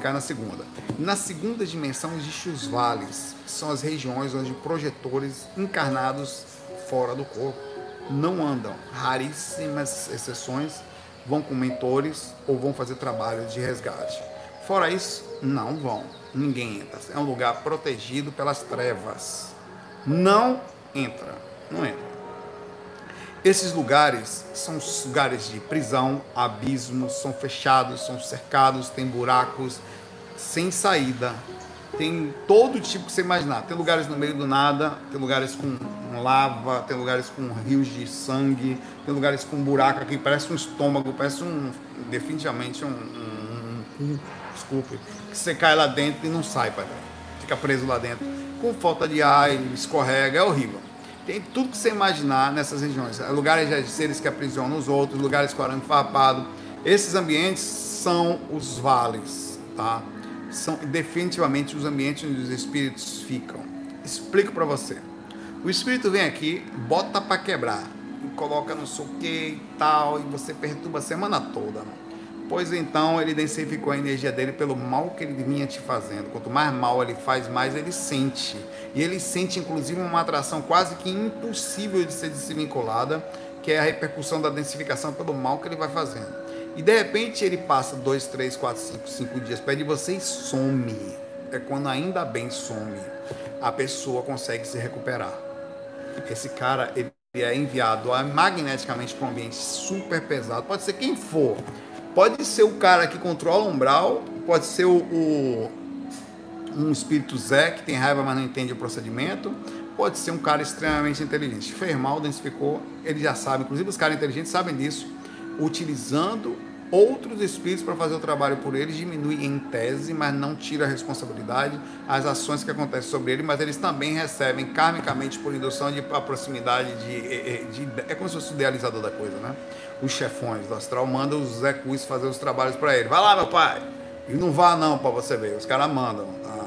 Cai na segunda. Na segunda dimensão existem os vales, que são as regiões onde projetores encarnados fora do corpo não andam. Raríssimas exceções vão com mentores ou vão fazer trabalho de resgate. Fora isso, não vão. Ninguém entra. É um lugar protegido pelas trevas. Não entra. Não entra. Esses lugares são lugares de prisão, abismos, são fechados, são cercados, tem buracos, sem saída. tem todo tipo que você imaginar. Tem lugares no meio do nada, tem lugares com lava, tem lugares com rios de sangue, tem lugares com buraco aqui, parece um estômago, parece um, definitivamente um, um, um desculpe, que você cai lá dentro e não sai dentro, fica preso lá dentro, com falta de ar, escorrega, é horrível. Tem tudo que você imaginar nessas regiões, lugares de seres que aprisionam os outros, lugares com arame farpado. Esses ambientes são os vales, tá? são definitivamente os ambientes onde os espíritos ficam. Explico para você. O espírito vem aqui, bota para quebrar, coloca no sei o que e tal, e você perturba a semana toda. Pois então ele densificou a energia dele pelo mal que ele vinha te fazendo. Quanto mais mal ele faz, mais ele sente. E ele sente inclusive uma atração quase que impossível de ser desvinculada, que é a repercussão da densificação pelo mal que ele vai fazendo. E de repente ele passa dois, três, quatro, cinco, cinco dias perto de você e some. É quando ainda bem some, a pessoa consegue se recuperar. Esse cara ele é enviado magneticamente para um ambiente super pesado. Pode ser quem for. Pode ser o cara que controla o umbral, pode ser o, o um espírito Zé que tem raiva, mas não entende o procedimento. Pode ser um cara extremamente inteligente. Fez mal, densificou, ele já sabe. Inclusive os caras inteligentes sabem disso utilizando outros espíritos para fazer o trabalho por eles, diminui em tese, mas não tira a responsabilidade, as ações que acontecem sobre ele, mas eles também recebem karmicamente por indução de a proximidade de, de, de, É como se fosse o idealizador da coisa, né? Os chefões do astral mandam os Zé Cus fazer os trabalhos para ele. Vai lá, meu pai! E não vá não para você ver, os caras mandam. Tá?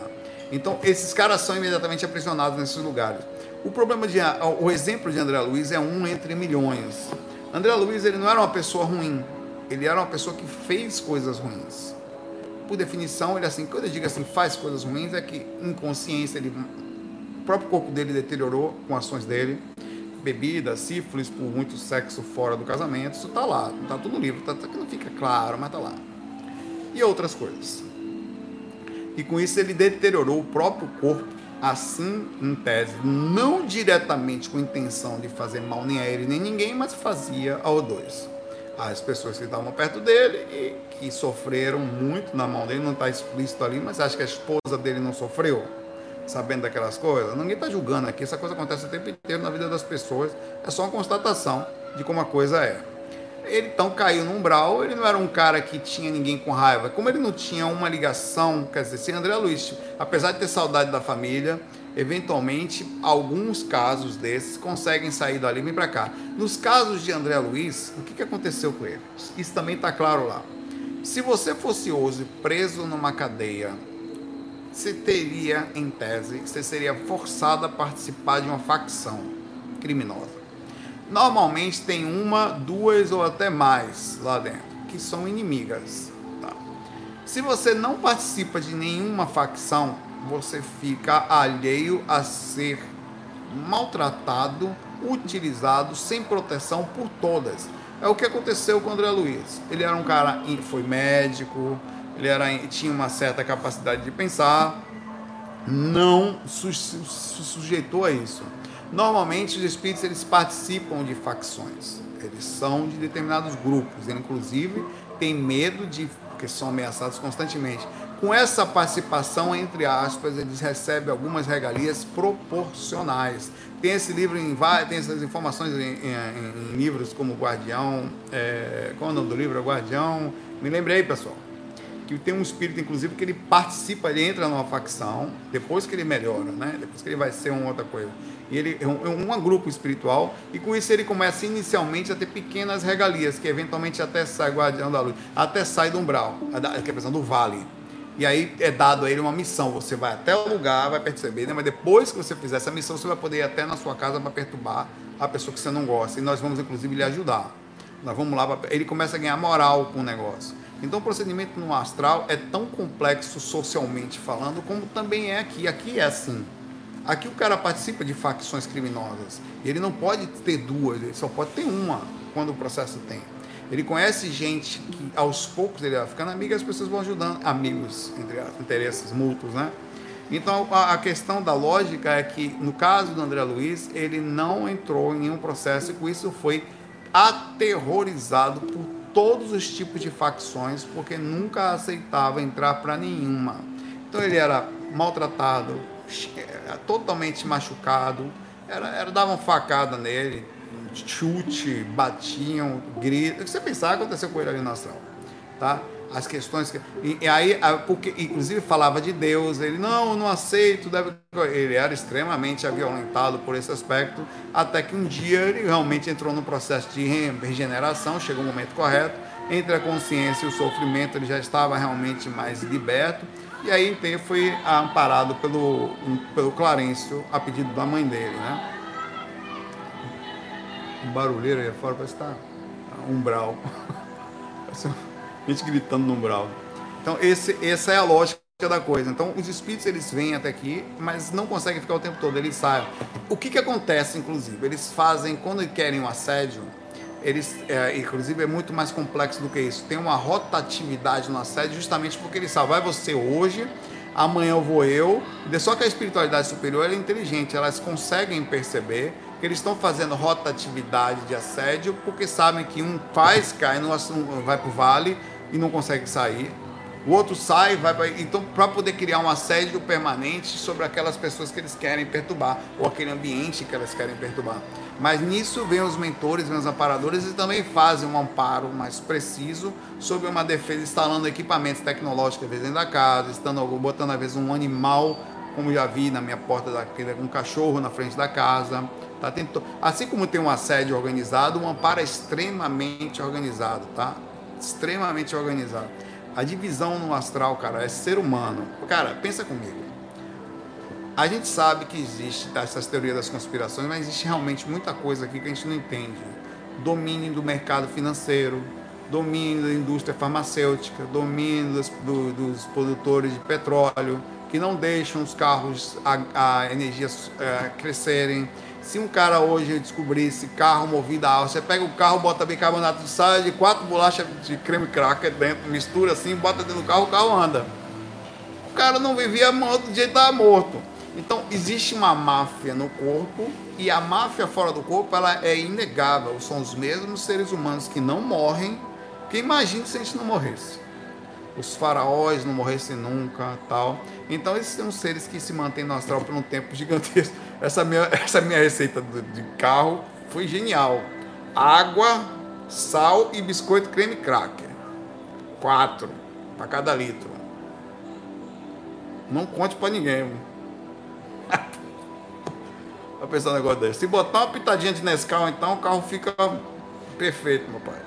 Então, esses caras são imediatamente aprisionados nesses lugares. O problema de. O exemplo de André Luiz é um entre milhões. André Luiz ele não era uma pessoa ruim, ele era uma pessoa que fez coisas ruins. Por definição, ele assim, quando eu digo assim, faz coisas ruins, é que inconsciência, ele, o próprio corpo dele deteriorou com ações dele, bebida, sífilis, por muito sexo fora do casamento, isso tá lá, tá tudo no livro, tá, tá não fica claro, mas tá lá. E outras coisas. E com isso ele deteriorou o próprio corpo assim, em tese, não diretamente com intenção de fazer mal nem a ele nem ninguém, mas fazia ao dois. As pessoas que estavam perto dele e que sofreram muito na mão dele, não está explícito ali, mas acho que a esposa dele não sofreu, sabendo daquelas coisas. Ninguém está julgando aqui, essa coisa acontece o tempo inteiro na vida das pessoas, é só uma constatação de como a coisa é ele então caiu no umbral, ele não era um cara que tinha ninguém com raiva. Como ele não tinha uma ligação, quer dizer, se André Luiz, apesar de ter saudade da família, eventualmente, alguns casos desses conseguem sair dali e vir para cá. Nos casos de André Luiz, o que, que aconteceu com ele? Isso também está claro lá. Se você fosse hoje preso numa cadeia, você teria, em tese, você seria forçado a participar de uma facção criminosa. Normalmente tem uma, duas ou até mais lá dentro, que são inimigas. Tá? Se você não participa de nenhuma facção, você fica alheio a ser maltratado, utilizado sem proteção por todas. É o que aconteceu com o André Luiz. Ele era um cara, foi médico, ele era, tinha uma certa capacidade de pensar, não se sujeitou a isso. Normalmente os espíritos eles participam de facções, eles são de determinados grupos, eles, inclusive têm medo de porque são ameaçados constantemente. Com essa participação, entre aspas, eles recebem algumas regalias proporcionais. Tem esse livro em tem essas informações em, em, em livros como Guardião, é, qual é o nome do livro? Guardião. Me lembrei, pessoal que tem um espírito, inclusive, que ele participa, ele entra numa facção, depois que ele melhora, né? Depois que ele vai ser uma outra coisa. E ele é um, é um grupo espiritual, e com isso ele começa inicialmente a ter pequenas regalias, que eventualmente até sai guardião da luz, até sai do umbral, que é a questão do vale. E aí é dado a ele uma missão. Você vai até o lugar, vai perceber, né? mas depois que você fizer essa missão, você vai poder ir até na sua casa para perturbar a pessoa que você não gosta. E nós vamos, inclusive, lhe ajudar. Nós vamos lá, pra... ele começa a ganhar moral com o negócio. Então, o procedimento no astral é tão complexo socialmente falando, como também é aqui. Aqui é assim. Aqui o cara participa de facções criminosas. Ele não pode ter duas, ele só pode ter uma quando o processo tem. Ele conhece gente que aos poucos ele vai ficando amigo e as pessoas vão ajudando, amigos, entre interesses mútuos, né? Então a, a, questão da lógica é que no caso do André Luiz, ele não entrou em nenhum processo e com isso foi aterrorizado por todos os tipos de facções, porque nunca aceitava entrar para nenhuma. Então ele era maltratado, totalmente machucado. Era, era, davam facada nele, chute, batiam, grito. O que você pensava aconteceu com ele ali no astral, tá? As questões que e, e aí porque inclusive falava de Deus, ele não, não aceito, deve ele era extremamente violentado por esse aspecto, até que um dia ele realmente entrou no processo de regeneração, chegou o momento correto, entre a consciência e o sofrimento, ele já estava realmente mais liberto. E aí então foi amparado pelo, pelo Clarencio a pedido da mãe dele, né? Um barulheiro aí fora parece estar tá umbral. gente gritando no umbral. Então esse, essa é a lógica da coisa. Então os espíritos eles vêm até aqui, mas não conseguem ficar o tempo todo, eles saem. O que que acontece, inclusive? Eles fazem, quando querem um assédio, eles, é, inclusive, é muito mais complexo do que isso. Tem uma rotatividade no assédio, justamente porque ele sabe, vai você hoje, amanhã eu vou eu. Só que a espiritualidade superior é inteligente, elas conseguem perceber que eles estão fazendo rotatividade de assédio porque sabem que um faz, cai, no, vai para o vale e não consegue sair. O outro sai, vai para. Então, para poder criar um assédio permanente sobre aquelas pessoas que eles querem perturbar, ou aquele ambiente que elas querem perturbar. Mas nisso vem os mentores, vem os amparadores e também fazem um amparo mais preciso sobre uma defesa, instalando equipamentos tecnológicos dentro da casa, estando, botando às vezes um animal, como já vi na minha porta daquele, um cachorro na frente da casa. Tá? Tem, assim como tem um assédio organizado, um amparo é extremamente organizado, tá? Extremamente organizado. A divisão no astral, cara, é ser humano. Cara, pensa comigo. A gente sabe que existe essas teorias das conspirações, mas existe realmente muita coisa aqui que a gente não entende. Domínio do mercado financeiro, domínio da indústria farmacêutica, domínio dos, do, dos produtores de petróleo, que não deixam os carros, a, a energia é, crescerem. Se um cara hoje descobrisse carro movido a álcool, você pega o carro, bota bicarbonato de sal de quatro bolachas de creme cracker dentro, mistura assim, bota dentro do carro, o carro anda. O cara não vivia morto, do jeito estava morto. Então, existe uma máfia no corpo e a máfia fora do corpo ela é inegável. São os mesmos seres humanos que não morrem. Que imagine se a gente não morresse. Os faraós não morressem nunca, tal. Então, esses são seres que se mantêm no astral por um tempo gigantesco. Essa minha, essa minha receita de carro foi genial. Água, sal e biscoito creme cracker. Quatro para cada litro. Não conte para ninguém. Vai pensar um negócio desse. Se botar uma pitadinha de Nescau, então o carro fica perfeito, meu pai.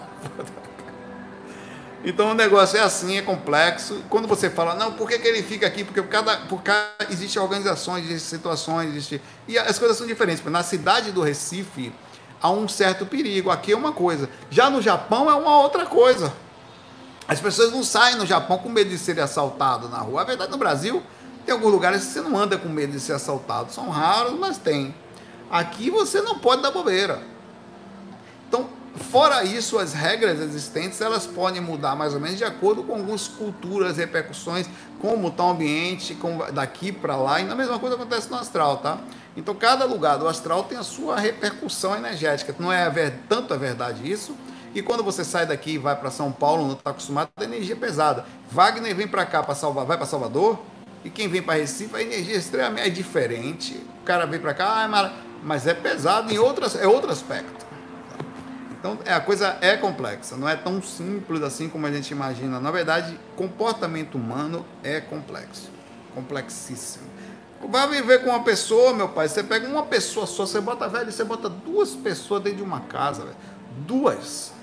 Então o negócio é assim, é complexo. Quando você fala, não, por que, que ele fica aqui? Porque por cada, por cada existem organizações, existem situações, existe, e as coisas são diferentes. Na cidade do Recife há um certo perigo. Aqui é uma coisa. Já no Japão é uma outra coisa. As pessoas não saem no Japão com medo de serem assaltados na rua. A verdade, no Brasil, tem alguns lugares que você não anda com medo de ser assaltado. São raros, mas tem. Aqui você não pode dar bobeira. Então, fora isso, as regras existentes, elas podem mudar mais ou menos de acordo com algumas culturas, repercussões, como está o ambiente, como daqui para lá. E a mesma coisa acontece no astral, tá? Então, cada lugar do astral tem a sua repercussão energética. Não é tanto a verdade isso, e quando você sai daqui e vai para São Paulo, não está acostumado, a energia pesada. Wagner vem para cá, para Salvador, vai para Salvador, e quem vem para Recife, a energia é extremamente diferente. O cara vem para cá, ah, mas é pesado em outras, é outro aspecto. Então é, a coisa é complexa, não é tão simples assim como a gente imagina. Na verdade, comportamento humano é complexo, complexíssimo. Vai viver com uma pessoa, meu pai. Você pega uma pessoa só, você bota velho, você bota duas pessoas dentro de uma casa, velho. Duas.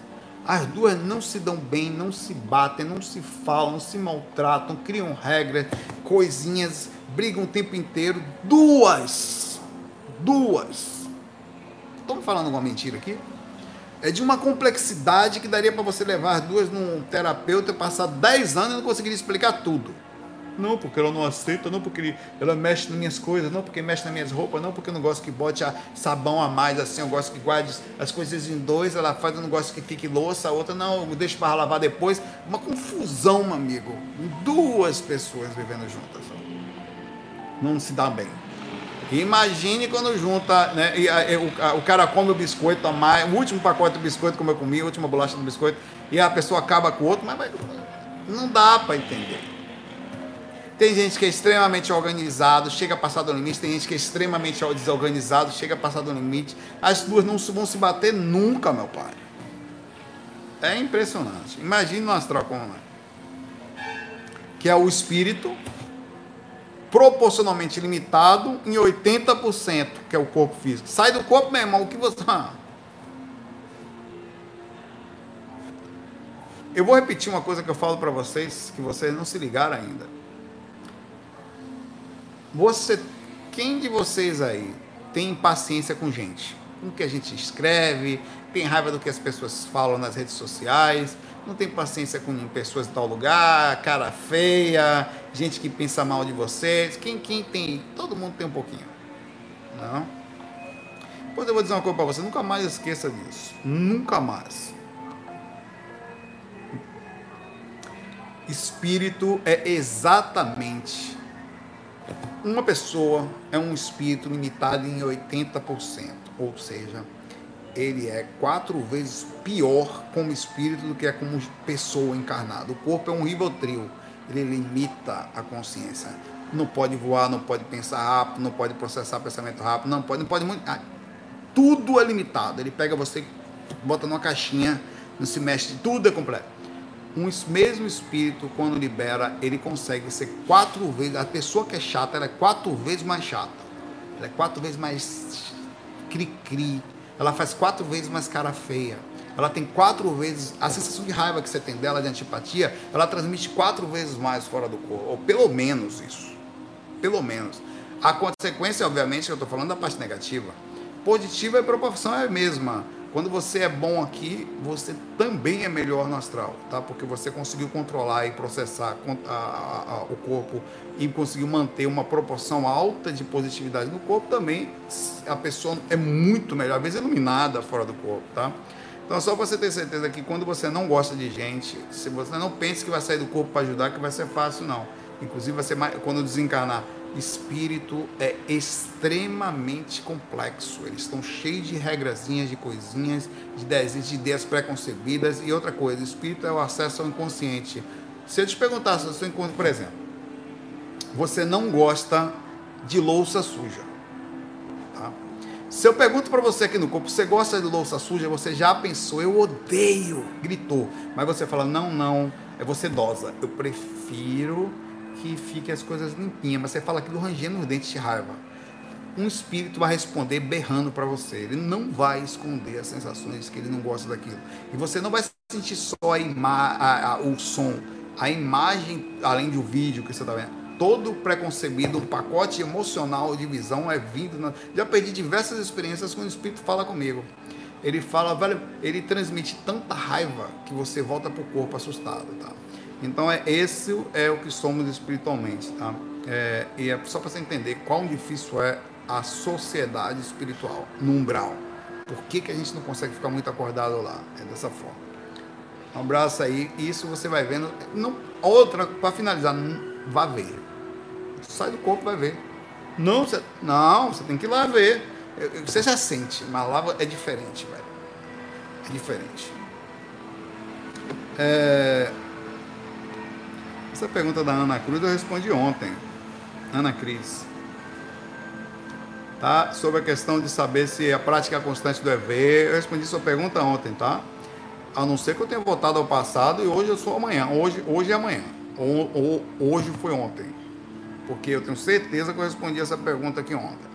As duas não se dão bem, não se batem, não se falam, se maltratam, criam regras, coisinhas, brigam o tempo inteiro. Duas! Duas! Estamos falando alguma mentira aqui? É de uma complexidade que daria para você levar as duas num terapeuta e passar 10 anos e não conseguiria explicar tudo. Não, porque ela não aceita, não porque ela mexe nas minhas coisas, não porque mexe nas minhas roupas, não porque eu não gosto que bote sabão a mais, assim, eu gosto que guarde as coisas em dois, ela faz, eu não gosto que fique louça, a outra não, eu deixo para lavar depois. Uma confusão, meu amigo. Duas pessoas vivendo juntas. Não se dá bem. Imagine quando junta, né? E, a, o, a, o, cara come o biscoito a mais, o último pacote do biscoito como eu comi, a última bolacha do biscoito, e a pessoa acaba com o outro, mas vai Não dá para entender. Tem gente que é extremamente organizado, chega a passar do limite. Tem gente que é extremamente desorganizado, chega a passar do limite. As duas não vão se bater nunca, meu pai. É impressionante. Imagine no astral. Que é o espírito proporcionalmente limitado em 80%, que é o corpo físico. Sai do corpo, meu irmão, o que você. Eu vou repetir uma coisa que eu falo para vocês, que vocês não se ligaram ainda. Você, quem de vocês aí tem paciência com gente? Com o que a gente escreve, tem raiva do que as pessoas falam nas redes sociais, não tem paciência com pessoas de tal lugar, cara feia, gente que pensa mal de vocês. Quem, quem tem? Todo mundo tem um pouquinho. Não? Pois eu vou dizer uma coisa para você, nunca mais esqueça disso. Nunca mais. Espírito é exatamente uma pessoa é um espírito limitado em 80%, ou seja, ele é quatro vezes pior como espírito do que é como pessoa encarnada. O corpo é um ribotril, ele limita a consciência. Não pode voar, não pode pensar rápido, não pode processar pensamento rápido, não pode, não pode muito. Ah, tudo é limitado. Ele pega você, bota numa caixinha, não se mexe, tudo é completo um mesmo espírito, quando libera, ele consegue ser quatro vezes. A pessoa que é chata, ela é quatro vezes mais chata. Ela é quatro vezes mais cri-cri. Ela faz quatro vezes mais cara feia. Ela tem quatro vezes. A sensação de raiva que você tem dela, de antipatia, ela transmite quatro vezes mais fora do corpo. Ou pelo menos isso. Pelo menos. A consequência, obviamente, eu estou falando da parte negativa. Positiva, a proporção é a mesma quando você é bom aqui, você também é melhor no astral, tá? Porque você conseguiu controlar e processar a, a, a, o corpo e conseguiu manter uma proporção alta de positividade no corpo, também a pessoa é muito melhor, às vezes iluminada fora do corpo, tá? Então, só você ter certeza que quando você não gosta de gente, se você não pensa que vai sair do corpo para ajudar, que vai ser fácil, não. Inclusive, vai ser mais, quando desencarnar, espírito é extremamente complexo. Eles estão cheios de regrazinhas, de coisinhas, de de ideias preconcebidas. E outra coisa, espírito é o acesso ao inconsciente. Se eu te perguntar, se você encontra, por exemplo, você não gosta de louça suja. Tá? Se eu pergunto para você aqui no corpo, você gosta de louça suja? Você já pensou, eu odeio, gritou. Mas você fala, não, não, é você dosa. Eu prefiro que fique as coisas limpinhas, mas você fala aquilo rangendo os dentes de raiva. Um espírito vai responder berrando para você. Ele não vai esconder as sensações que ele não gosta daquilo. E você não vai sentir só a a, a, o som, a imagem, além do vídeo que você está vendo. Todo preconcebido, um pacote emocional de visão é vindo. Na... Já perdi diversas experiências quando o espírito fala comigo. Ele fala, velho, ele transmite tanta raiva que você volta pro corpo assustado, tá? Então, é, esse é o que somos espiritualmente, tá? É, e é só para você entender quão difícil é a sociedade espiritual no umbral. Por que, que a gente não consegue ficar muito acordado lá? É dessa forma. Um abraço aí. Isso você vai vendo. Não, outra, para finalizar, vá ver. Sai do corpo, vai ver. Não, você, não, você tem que ir lá ver. Você já sente, mas lá é diferente, velho. É diferente. É, essa pergunta da Ana Cruz eu respondi ontem. Ana Cris. Tá? Sobre a questão de saber se a prática constante do EV, eu respondi sua pergunta ontem, tá? A não ser que eu tenha voltado ao passado e hoje eu sou amanhã. Hoje, hoje é amanhã. Ou, ou hoje foi ontem. Porque eu tenho certeza que eu respondi essa pergunta aqui ontem.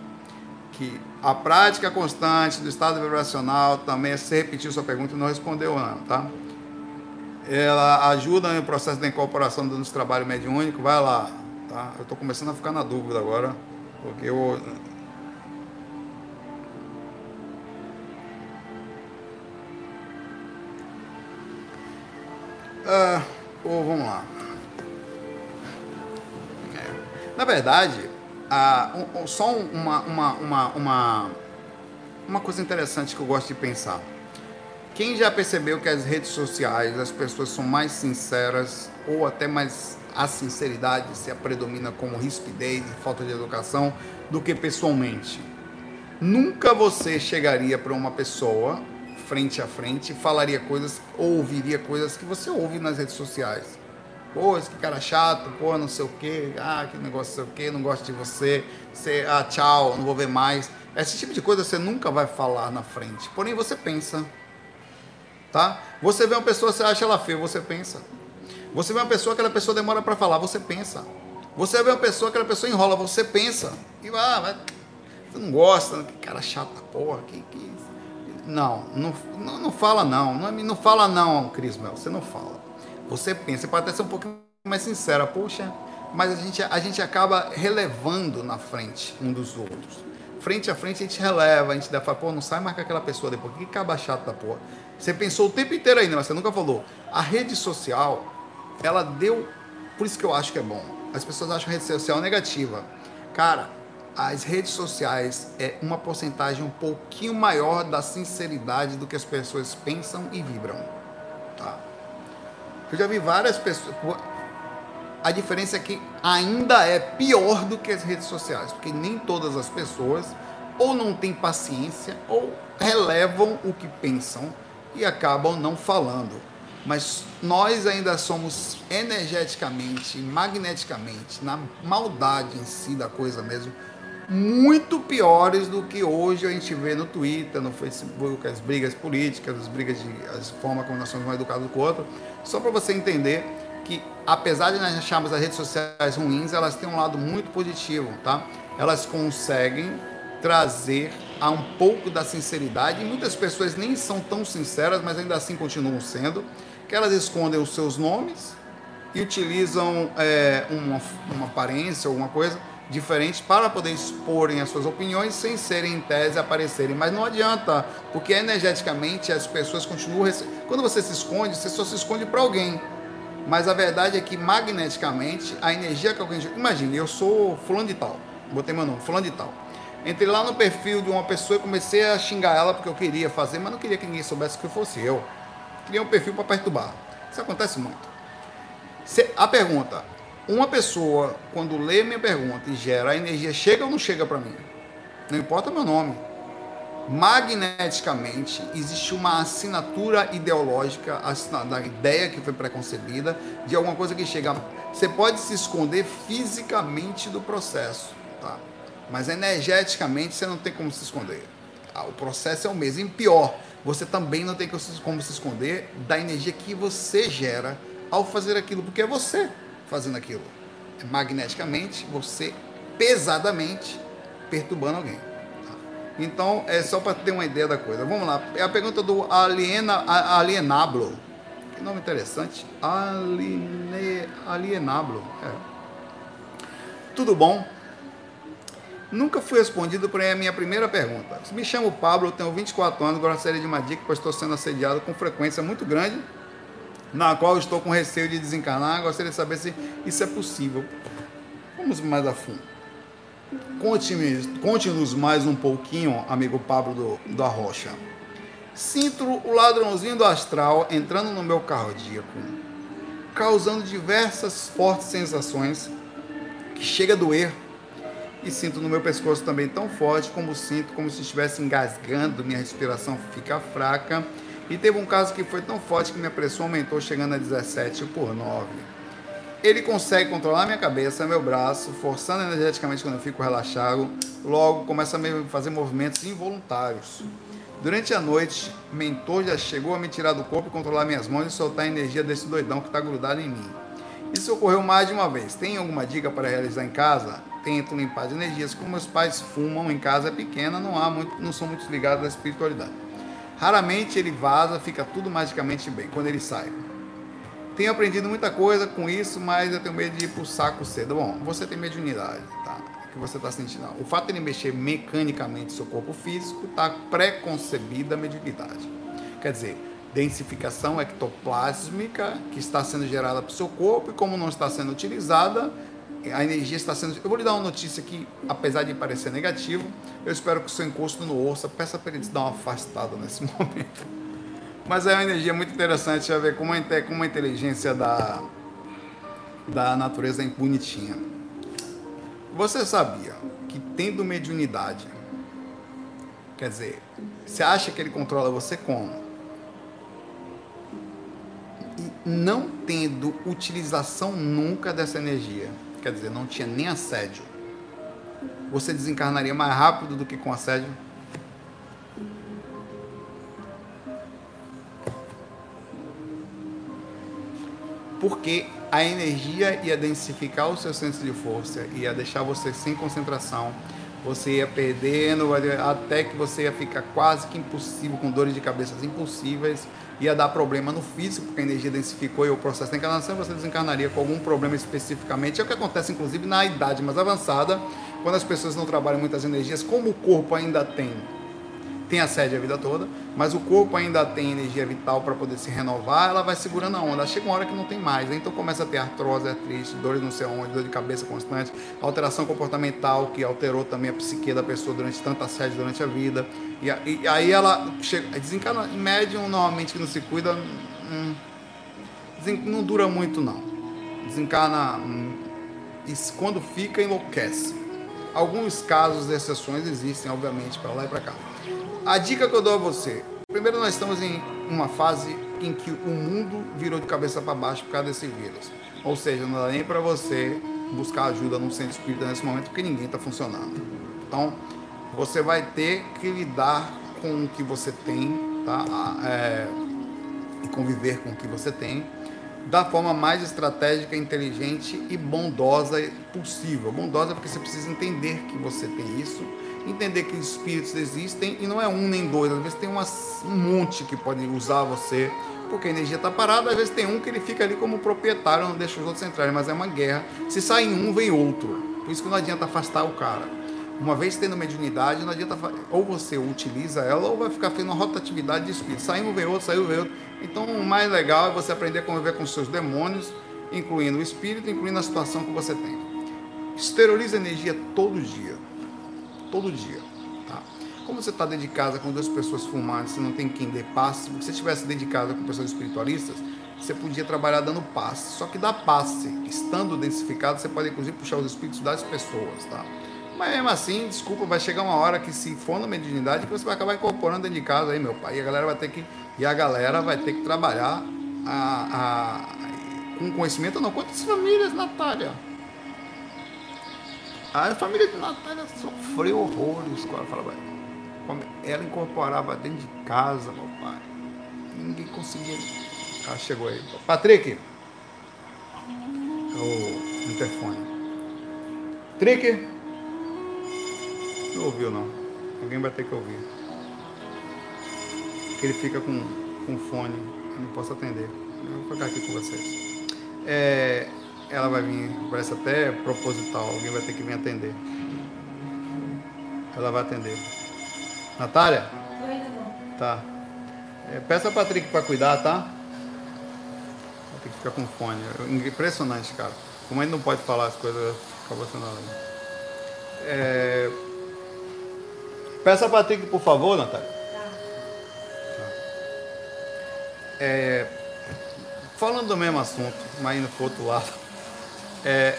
Que a prática constante do estado vibracional também é se repetir sua pergunta e não respondeu não, tá? Ela ajuda no processo da incorporação dos trabalhos mediúnicos, vai lá, tá? Eu estou começando a ficar na dúvida agora, porque eu... Ah, ou vamos lá. É. Na verdade, ah, um, só uma, uma, uma, uma, uma coisa interessante que eu gosto de pensar. Quem já percebeu que as redes sociais as pessoas são mais sinceras ou até mais a sinceridade se predomina como rispidez e falta de educação do que pessoalmente? Nunca você chegaria para uma pessoa frente a frente falaria coisas ou ouviria coisas que você ouve nas redes sociais. Pô, esse cara chato, pô, não sei o quê, ah, que negócio não sei o quê, não gosto de você, você, ah, tchau, não vou ver mais. Esse tipo de coisa você nunca vai falar na frente. Porém, você pensa. Tá? Você vê uma pessoa, você acha ela feia, você pensa. Você vê uma pessoa, aquela pessoa demora para falar, você pensa. Você vê uma pessoa, aquela pessoa enrola, você pensa. E ah, vai, você não gosta, que cara chata, porra, que, que... Não, não, não, fala não. Não, não fala não, Cris Mel, você não fala. Você pensa, pode até ser um pouquinho mais sincera, poxa, mas a gente, a gente acaba relevando na frente um dos outros. Frente a frente a gente releva, a gente dá, fala, pô, não sai mais com aquela pessoa depois, que caba chata da porra. Você pensou o tempo inteiro ainda, mas você nunca falou. A rede social, ela deu. Por isso que eu acho que é bom. As pessoas acham a rede social negativa. Cara, as redes sociais é uma porcentagem um pouquinho maior da sinceridade do que as pessoas pensam e vibram. Tá? Eu já vi várias pessoas. A diferença é que ainda é pior do que as redes sociais, porque nem todas as pessoas ou não têm paciência ou relevam o que pensam e acabam não falando. Mas nós ainda somos energeticamente, magneticamente, na maldade em si da coisa mesmo, muito piores do que hoje a gente vê no Twitter, no Facebook, as brigas políticas, as brigas de as formas como nós somos mais educados com o outro. Só para você entender que, apesar de nós acharmos as redes sociais ruins, elas têm um lado muito positivo, tá? Elas conseguem trazer a um pouco da sinceridade, e muitas pessoas nem são tão sinceras, mas ainda assim continuam sendo, que elas escondem os seus nomes e utilizam é, uma, uma aparência alguma coisa diferente para poder exporem as suas opiniões sem serem em tese aparecerem. Mas não adianta, porque energeticamente as pessoas continuam. Quando você se esconde, você só se esconde para alguém. Mas a verdade é que magneticamente a energia que alguém. Imagine, eu sou fulano de tal, botei meu nome, fulano de tal. Entrei lá no perfil de uma pessoa e comecei a xingar ela porque eu queria fazer, mas não queria que ninguém soubesse que fosse eu. Criei um perfil para perturbar. Isso acontece muito. A pergunta: uma pessoa, quando lê minha pergunta e gera a energia, chega ou não chega para mim? Não importa meu nome. Magneticamente, existe uma assinatura ideológica da ideia que foi preconcebida de alguma coisa que chega. Você pode se esconder fisicamente do processo, tá? Mas energeticamente você não tem como se esconder. Ah, o processo é o mesmo. E pior, você também não tem como se esconder da energia que você gera ao fazer aquilo, porque é você fazendo aquilo. É magneticamente, você pesadamente perturbando alguém. Tá? Então, é só para ter uma ideia da coisa. Vamos lá. É a pergunta do aliena, Alienablo. Que nome interessante. Aline, alienablo. É. Tudo bom? Nunca fui respondido por a minha primeira pergunta. Me chamo Pablo, tenho 24 anos, gostaria de uma dica, pois estou sendo assediado com frequência muito grande na qual estou com receio de desencarnar. Gostaria de saber se isso é possível. Vamos mais a fundo. Conte-nos mais um pouquinho, amigo Pablo do, do Arrocha. Sinto o ladrãozinho do astral entrando no meu cardíaco, causando diversas fortes sensações que chega a doer e sinto no meu pescoço também tão forte como sinto como se estivesse engasgando, minha respiração fica fraca e teve um caso que foi tão forte que minha pressão aumentou, chegando a 17 por 9. Ele consegue controlar minha cabeça, meu braço, forçando energeticamente quando eu fico relaxado. Logo, começa a fazer movimentos involuntários. Durante a noite, mentor já chegou a me tirar do corpo e controlar minhas mãos e soltar a energia desse doidão que está grudado em mim. Isso ocorreu mais de uma vez. Tem alguma dica para realizar em casa? Tento limpar as energias. Como meus pais fumam em casa é pequena, não há muito, não são muito ligados à espiritualidade. Raramente ele vaza, fica tudo magicamente bem quando ele sai. Tenho aprendido muita coisa com isso, mas eu tenho medo de ir pro saco cedo. Bom, você tem mediunidade, tá? Que você está sentindo? O fato de ele mexer mecanicamente seu corpo físico está preconcebida a mediunidade. Quer dizer, densificação ectoplásmica que está sendo gerada para o seu corpo e como não está sendo utilizada, a energia está sendo. Eu vou lhe dar uma notícia que, apesar de parecer negativo, eu espero que o seu encosto no osso peça para ele te dar uma afastada nesse momento. Mas é uma energia muito interessante, já ver como a, como a inteligência da, da natureza é bonitinha. Você sabia que tendo mediunidade, quer dizer, você acha que ele controla você como? E não tendo utilização nunca dessa energia, quer dizer, não tinha nem assédio, você desencarnaria mais rápido do que com assédio? Porque a energia ia densificar o seu centro de força, ia deixar você sem concentração, você ia perdendo até que você ia ficar quase que impossível, com dores de cabeça impossíveis, ia dar problema no físico, porque a energia densificou e o processo da encarnação, você desencarnaria com algum problema especificamente. É o que acontece, inclusive, na idade mais avançada, quando as pessoas não trabalham muitas energias, como o corpo ainda tem tem a sede a vida toda, mas o corpo ainda tem energia vital para poder se renovar, ela vai segurando a onda. Chega uma hora que não tem mais, né? então começa a ter artrose, artrite, dores não sei onde, dor de cabeça constante, alteração comportamental que alterou também a psique da pessoa durante tanta sede durante a vida. E, e aí ela chega, desencarna, em médium normalmente que não se cuida, hum, não dura muito não. Desencarna, hum, e quando fica, enlouquece. Alguns casos, exceções existem, obviamente, para lá e para cá. A dica que eu dou a você: primeiro, nós estamos em uma fase em que o mundo virou de cabeça para baixo por causa desse vírus. Ou seja, não dá nem para você buscar ajuda no centro espírita nesse momento porque ninguém está funcionando. Então, você vai ter que lidar com o que você tem, tá? É, e conviver com o que você tem da forma mais estratégica, inteligente e bondosa possível. Bondosa porque você precisa entender que você tem isso entender que espíritos existem e não é um nem dois, às vezes tem umas, um monte que pode usar você, porque a energia está parada, às vezes tem um que ele fica ali como proprietário, não deixa os outros entrarem, mas é uma guerra. Se sai um, vem outro. Por isso que não adianta afastar o cara. Uma vez tendo mediunidade, não adianta. Ou você utiliza ela, ou vai ficar fazendo uma rotatividade de espírito. Sai um, vem outro, saiu, vem outro. Então, o mais legal é você aprender a conviver com os seus demônios, incluindo o espírito, incluindo a situação que você tem. Esteriliza energia todo dia todo dia. Tá? Como você está dentro de casa com duas pessoas fumantes, você não tem quem dê passe, se você estivesse dentro de casa com pessoas espiritualistas, você podia trabalhar dando passe. Só que dá passe, estando densificado, você pode inclusive puxar os espíritos das pessoas. Tá? Mas mesmo assim, desculpa, vai chegar uma hora que se for na mediunidade, que você vai acabar incorporando dentro de casa aí, meu pai. E a galera vai ter que, e a galera vai ter que trabalhar a, a, com conhecimento. Não, quantas famílias, Natália? A família de Natália sofreu horrores com ela. Ela incorporava dentro de casa, meu pai. Ninguém conseguia. Ah, chegou aí. Patrick! O interfone. Trick! Não ouviu, não. Alguém vai ter que ouvir. Porque ele fica com, com fone. Eu não posso atender. Eu vou ficar aqui com vocês. É, ela vai vir, parece até proposital, alguém vai ter que vir atender. Ela vai atender. Natália? Tá. É, peça a Patrick para cuidar, tá? Ter que ficar com fone. Impressionante, cara. Como ele não pode falar as coisas, acaba sendo é... Peça a Patrick, por favor, Natália. Tá. É... Falando do mesmo assunto, mas indo para outro lado. É,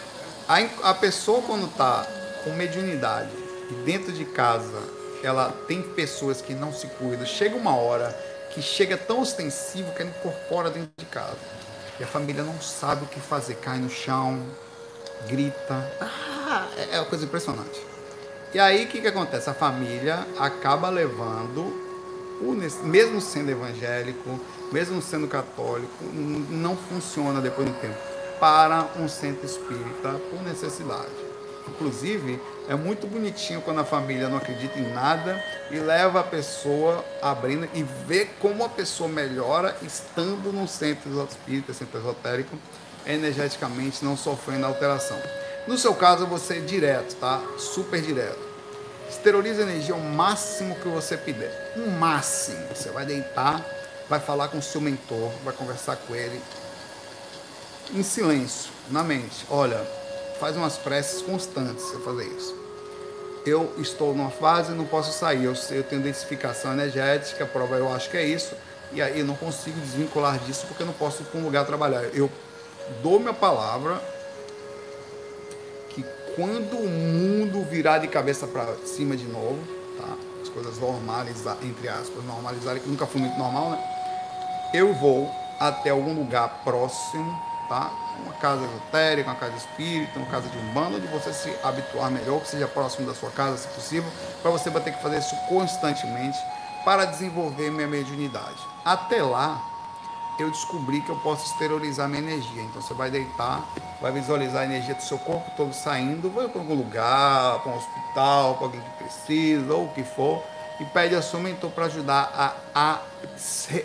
a, a pessoa quando está com mediunidade e dentro de casa ela tem pessoas que não se cuidam, chega uma hora que chega tão ostensivo que ela incorpora dentro de casa. E a família não sabe o que fazer, cai no chão, grita. Ah, é, é uma coisa impressionante. E aí o que, que acontece? A família acaba levando, mesmo sendo evangélico, mesmo sendo católico, não funciona depois do tempo para um centro espírita por necessidade. Inclusive, é muito bonitinho quando a família não acredita em nada e leva a pessoa abrindo e vê como a pessoa melhora estando no centro espírita, centro esotérico, energeticamente não sofrendo alteração. No seu caso, você é direto, tá? Super direto. Esteriliza a energia o máximo que você puder. O máximo. Você vai deitar, vai falar com o seu mentor, vai conversar com ele, em silêncio, na mente. Olha, faz umas preces constantes você fazer isso. Eu estou numa fase, não posso sair. Eu, eu tenho densificação energética, prova eu acho que é isso. E aí eu não consigo desvincular disso porque eu não posso ir para um lugar trabalhar. Eu dou minha palavra que quando o mundo virar de cabeça para cima de novo, tá? as coisas normalizar, entre aspas, normalizarem, que nunca foi muito normal, né? Eu vou até algum lugar próximo, tá? Uma casa esotérica, uma casa espírita, uma casa de umbanda, onde você se habituar melhor, que seja próximo da sua casa, se possível, para você vai ter que fazer isso constantemente para desenvolver minha mediunidade. Até lá, eu descobri que eu posso exteriorizar minha energia. Então você vai deitar, vai visualizar a energia do seu corpo todo saindo, vai para algum lugar, para um hospital, para alguém que precisa, ou o que for, e pede a sua mentor para ajudar a, a,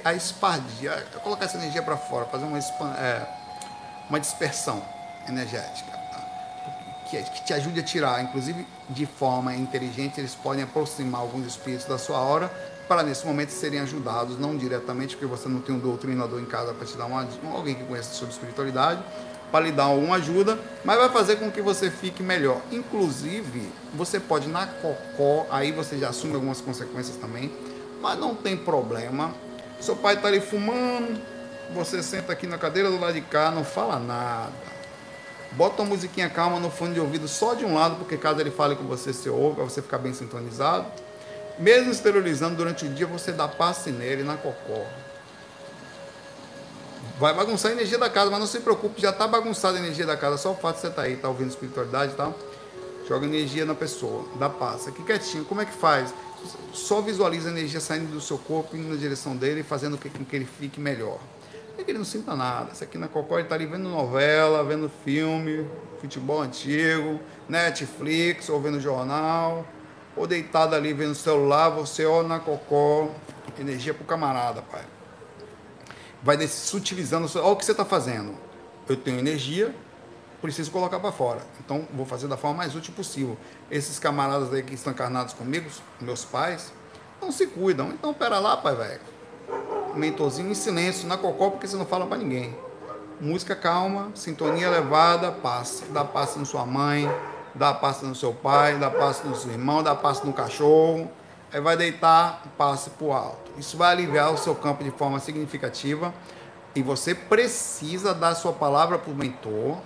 a expandir, a colocar essa energia para fora, fazer uma, é, uma dispersão energética. Tá? Que, que te ajude a tirar, inclusive de forma inteligente, eles podem aproximar alguns espíritos da sua hora para nesse momento serem ajudados, não diretamente, porque você não tem um doutrinador em casa para te dar uma, alguém que conhece sobre espiritualidade, para lhe dar alguma ajuda, mas vai fazer com que você fique melhor. Inclusive, você pode na cocó, aí você já assume algumas consequências também, mas não tem problema. Seu pai está ali fumando, você senta aqui na cadeira do lado de cá, não fala nada. Bota uma musiquinha calma no fone de ouvido só de um lado, porque caso ele fale com você, você ouve, para você ficar bem sintonizado. Mesmo esterilizando durante o dia, você dá passe nele na cocó. Vai bagunçar a energia da casa, mas não se preocupe, já está bagunçada a energia da casa. Só o fato de você estar tá aí, tá ouvindo espiritualidade e tal. Joga energia na pessoa, dá passe. Aqui quietinho, como é que faz? Só visualiza a energia saindo do seu corpo, indo na direção dele, fazendo com que ele fique melhor. Que ele não sinta nada. Isso aqui na Cocó ele está ali vendo novela, vendo filme, futebol antigo, Netflix, ou vendo jornal ou deitado ali vendo celular, você ó na cocó, energia pro camarada, pai. Vai sutilizando, olha o que você está fazendo. Eu tenho energia, preciso colocar para fora. Então, vou fazer da forma mais útil possível. Esses camaradas aí que estão encarnados comigo, meus pais, não se cuidam. Então, pera lá, pai, velho. Mentorzinho em silêncio, na cocó, porque você não fala para ninguém. Música calma, sintonia elevada, paz. Dá paz na sua mãe, dá pasta no seu pai, dá pasta no seu irmão, dá pasta no cachorro, aí vai deitar, passe para o alto. Isso vai aliviar o seu campo de forma significativa e você precisa dar sua palavra para o mentor,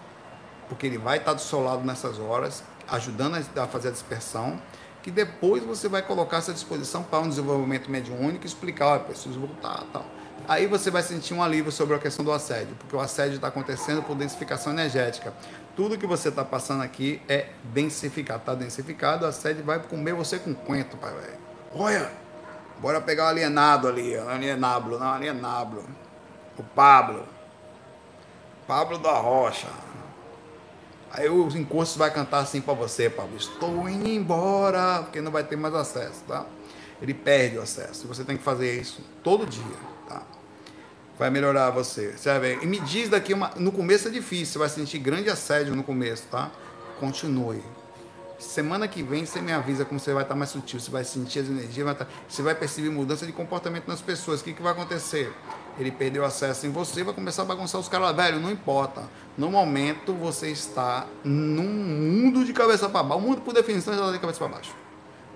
porque ele vai estar do seu lado nessas horas, ajudando a fazer a dispersão, que depois você vai colocar essa disposição para um desenvolvimento mediúnico e explicar, olha, preciso voltar, tal. Aí você vai sentir um alívio sobre a questão do assédio, porque o assédio está acontecendo por densificação energética. Tudo que você está passando aqui é densificado. Está densificado, o assédio vai comer você com quento, pai velho. Olha, bora pegar o alienado ali, o alienablo, não, alienablo. O Pablo. Pablo da Rocha. Aí os encostos vai cantar assim para você, Pablo. Estou indo embora, porque não vai ter mais acesso, tá? Ele perde o acesso. Você tem que fazer isso todo dia vai melhorar você. Ver. E me diz daqui uma. No começo é difícil, você vai sentir grande assédio no começo, tá? Continue. Semana que vem você me avisa como você vai estar mais sutil, você vai sentir as energias, vai estar, você vai perceber mudança de comportamento nas pessoas. O que, que vai acontecer? Ele perdeu acesso em você, vai começar a bagunçar os caras. Velho, não importa. No momento você está num mundo de cabeça para baixo. O mundo, por definição, já está de cabeça para baixo.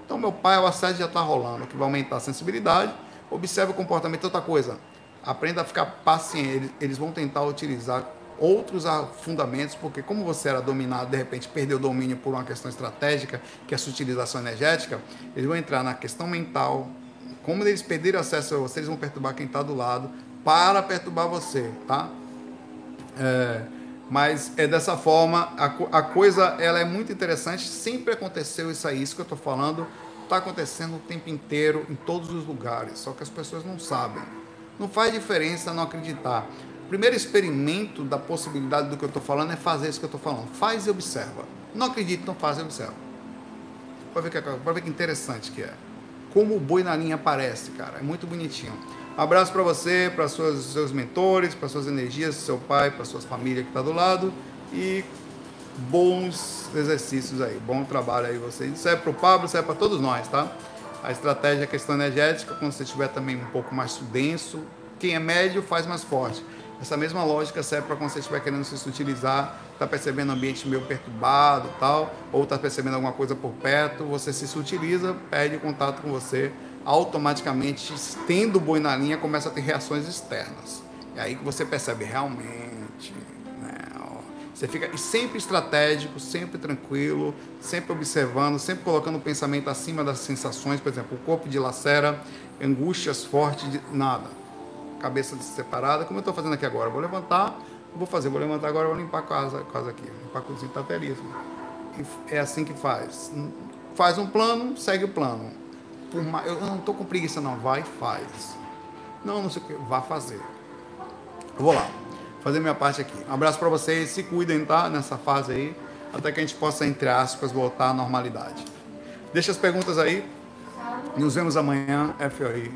Então, meu pai, o assédio já está rolando, que vai aumentar a sensibilidade. Observe o comportamento. Outra coisa, aprenda a ficar paciente. Eles vão tentar utilizar outros fundamentos, porque como você era dominado, de repente perdeu o domínio por uma questão estratégica, que é a sutilização energética, eles vão entrar na questão mental. Como eles perderam acesso a você, eles vão perturbar quem está do lado para perturbar você, tá? É, mas é dessa forma, a, a, coisa ela é muito interessante, sempre aconteceu isso aí, isso que eu estou falando, está acontecendo o tempo inteiro, em todos os lugares, só que as pessoas não sabem. Não faz diferença não acreditar. O primeiro experimento da possibilidade do que eu estou falando é fazer isso que eu estou falando. Faz e observa. Não acredita, não faz e observa. Para ver, que, é, ver que interessante que é. Como o boi na linha aparece, cara. É muito bonitinho. Um abraço para você, para seus mentores, para suas energias, seu pai, para sua família que está do lado. E bons exercícios aí. Bom trabalho aí vocês. Isso é para o Pablo, isso é para todos nós, tá? A estratégia é questão energética, quando você estiver também um pouco mais denso, quem é médio faz mais forte. Essa mesma lógica serve para quando você estiver querendo se utilizar, está percebendo o ambiente meio perturbado tal, ou está percebendo alguma coisa por perto, você se sutiliza, perde contato com você, automaticamente, tendo o boi na linha, começa a ter reações externas. É aí que você percebe realmente você fica sempre estratégico, sempre tranquilo, sempre observando, sempre colocando o pensamento acima das sensações. Por exemplo, o corpo de lacera, angústias fortes, de, nada. cabeça separada, como eu estou fazendo aqui agora. Vou levantar, vou fazer, vou levantar agora, vou limpar a casa, casa aqui, limpar a cozinha, tá belíssimo. É assim que faz. Faz um plano, segue o plano. Por mais, eu não estou com preguiça não, vai faz. Não, não sei o que, vá fazer. Eu vou lá, fazer minha parte aqui. Um abraço para vocês, se cuidem, tá? Nessa fase aí, até que a gente possa, entre aspas, voltar à normalidade. Deixa as perguntas aí. Nos vemos amanhã, FOI.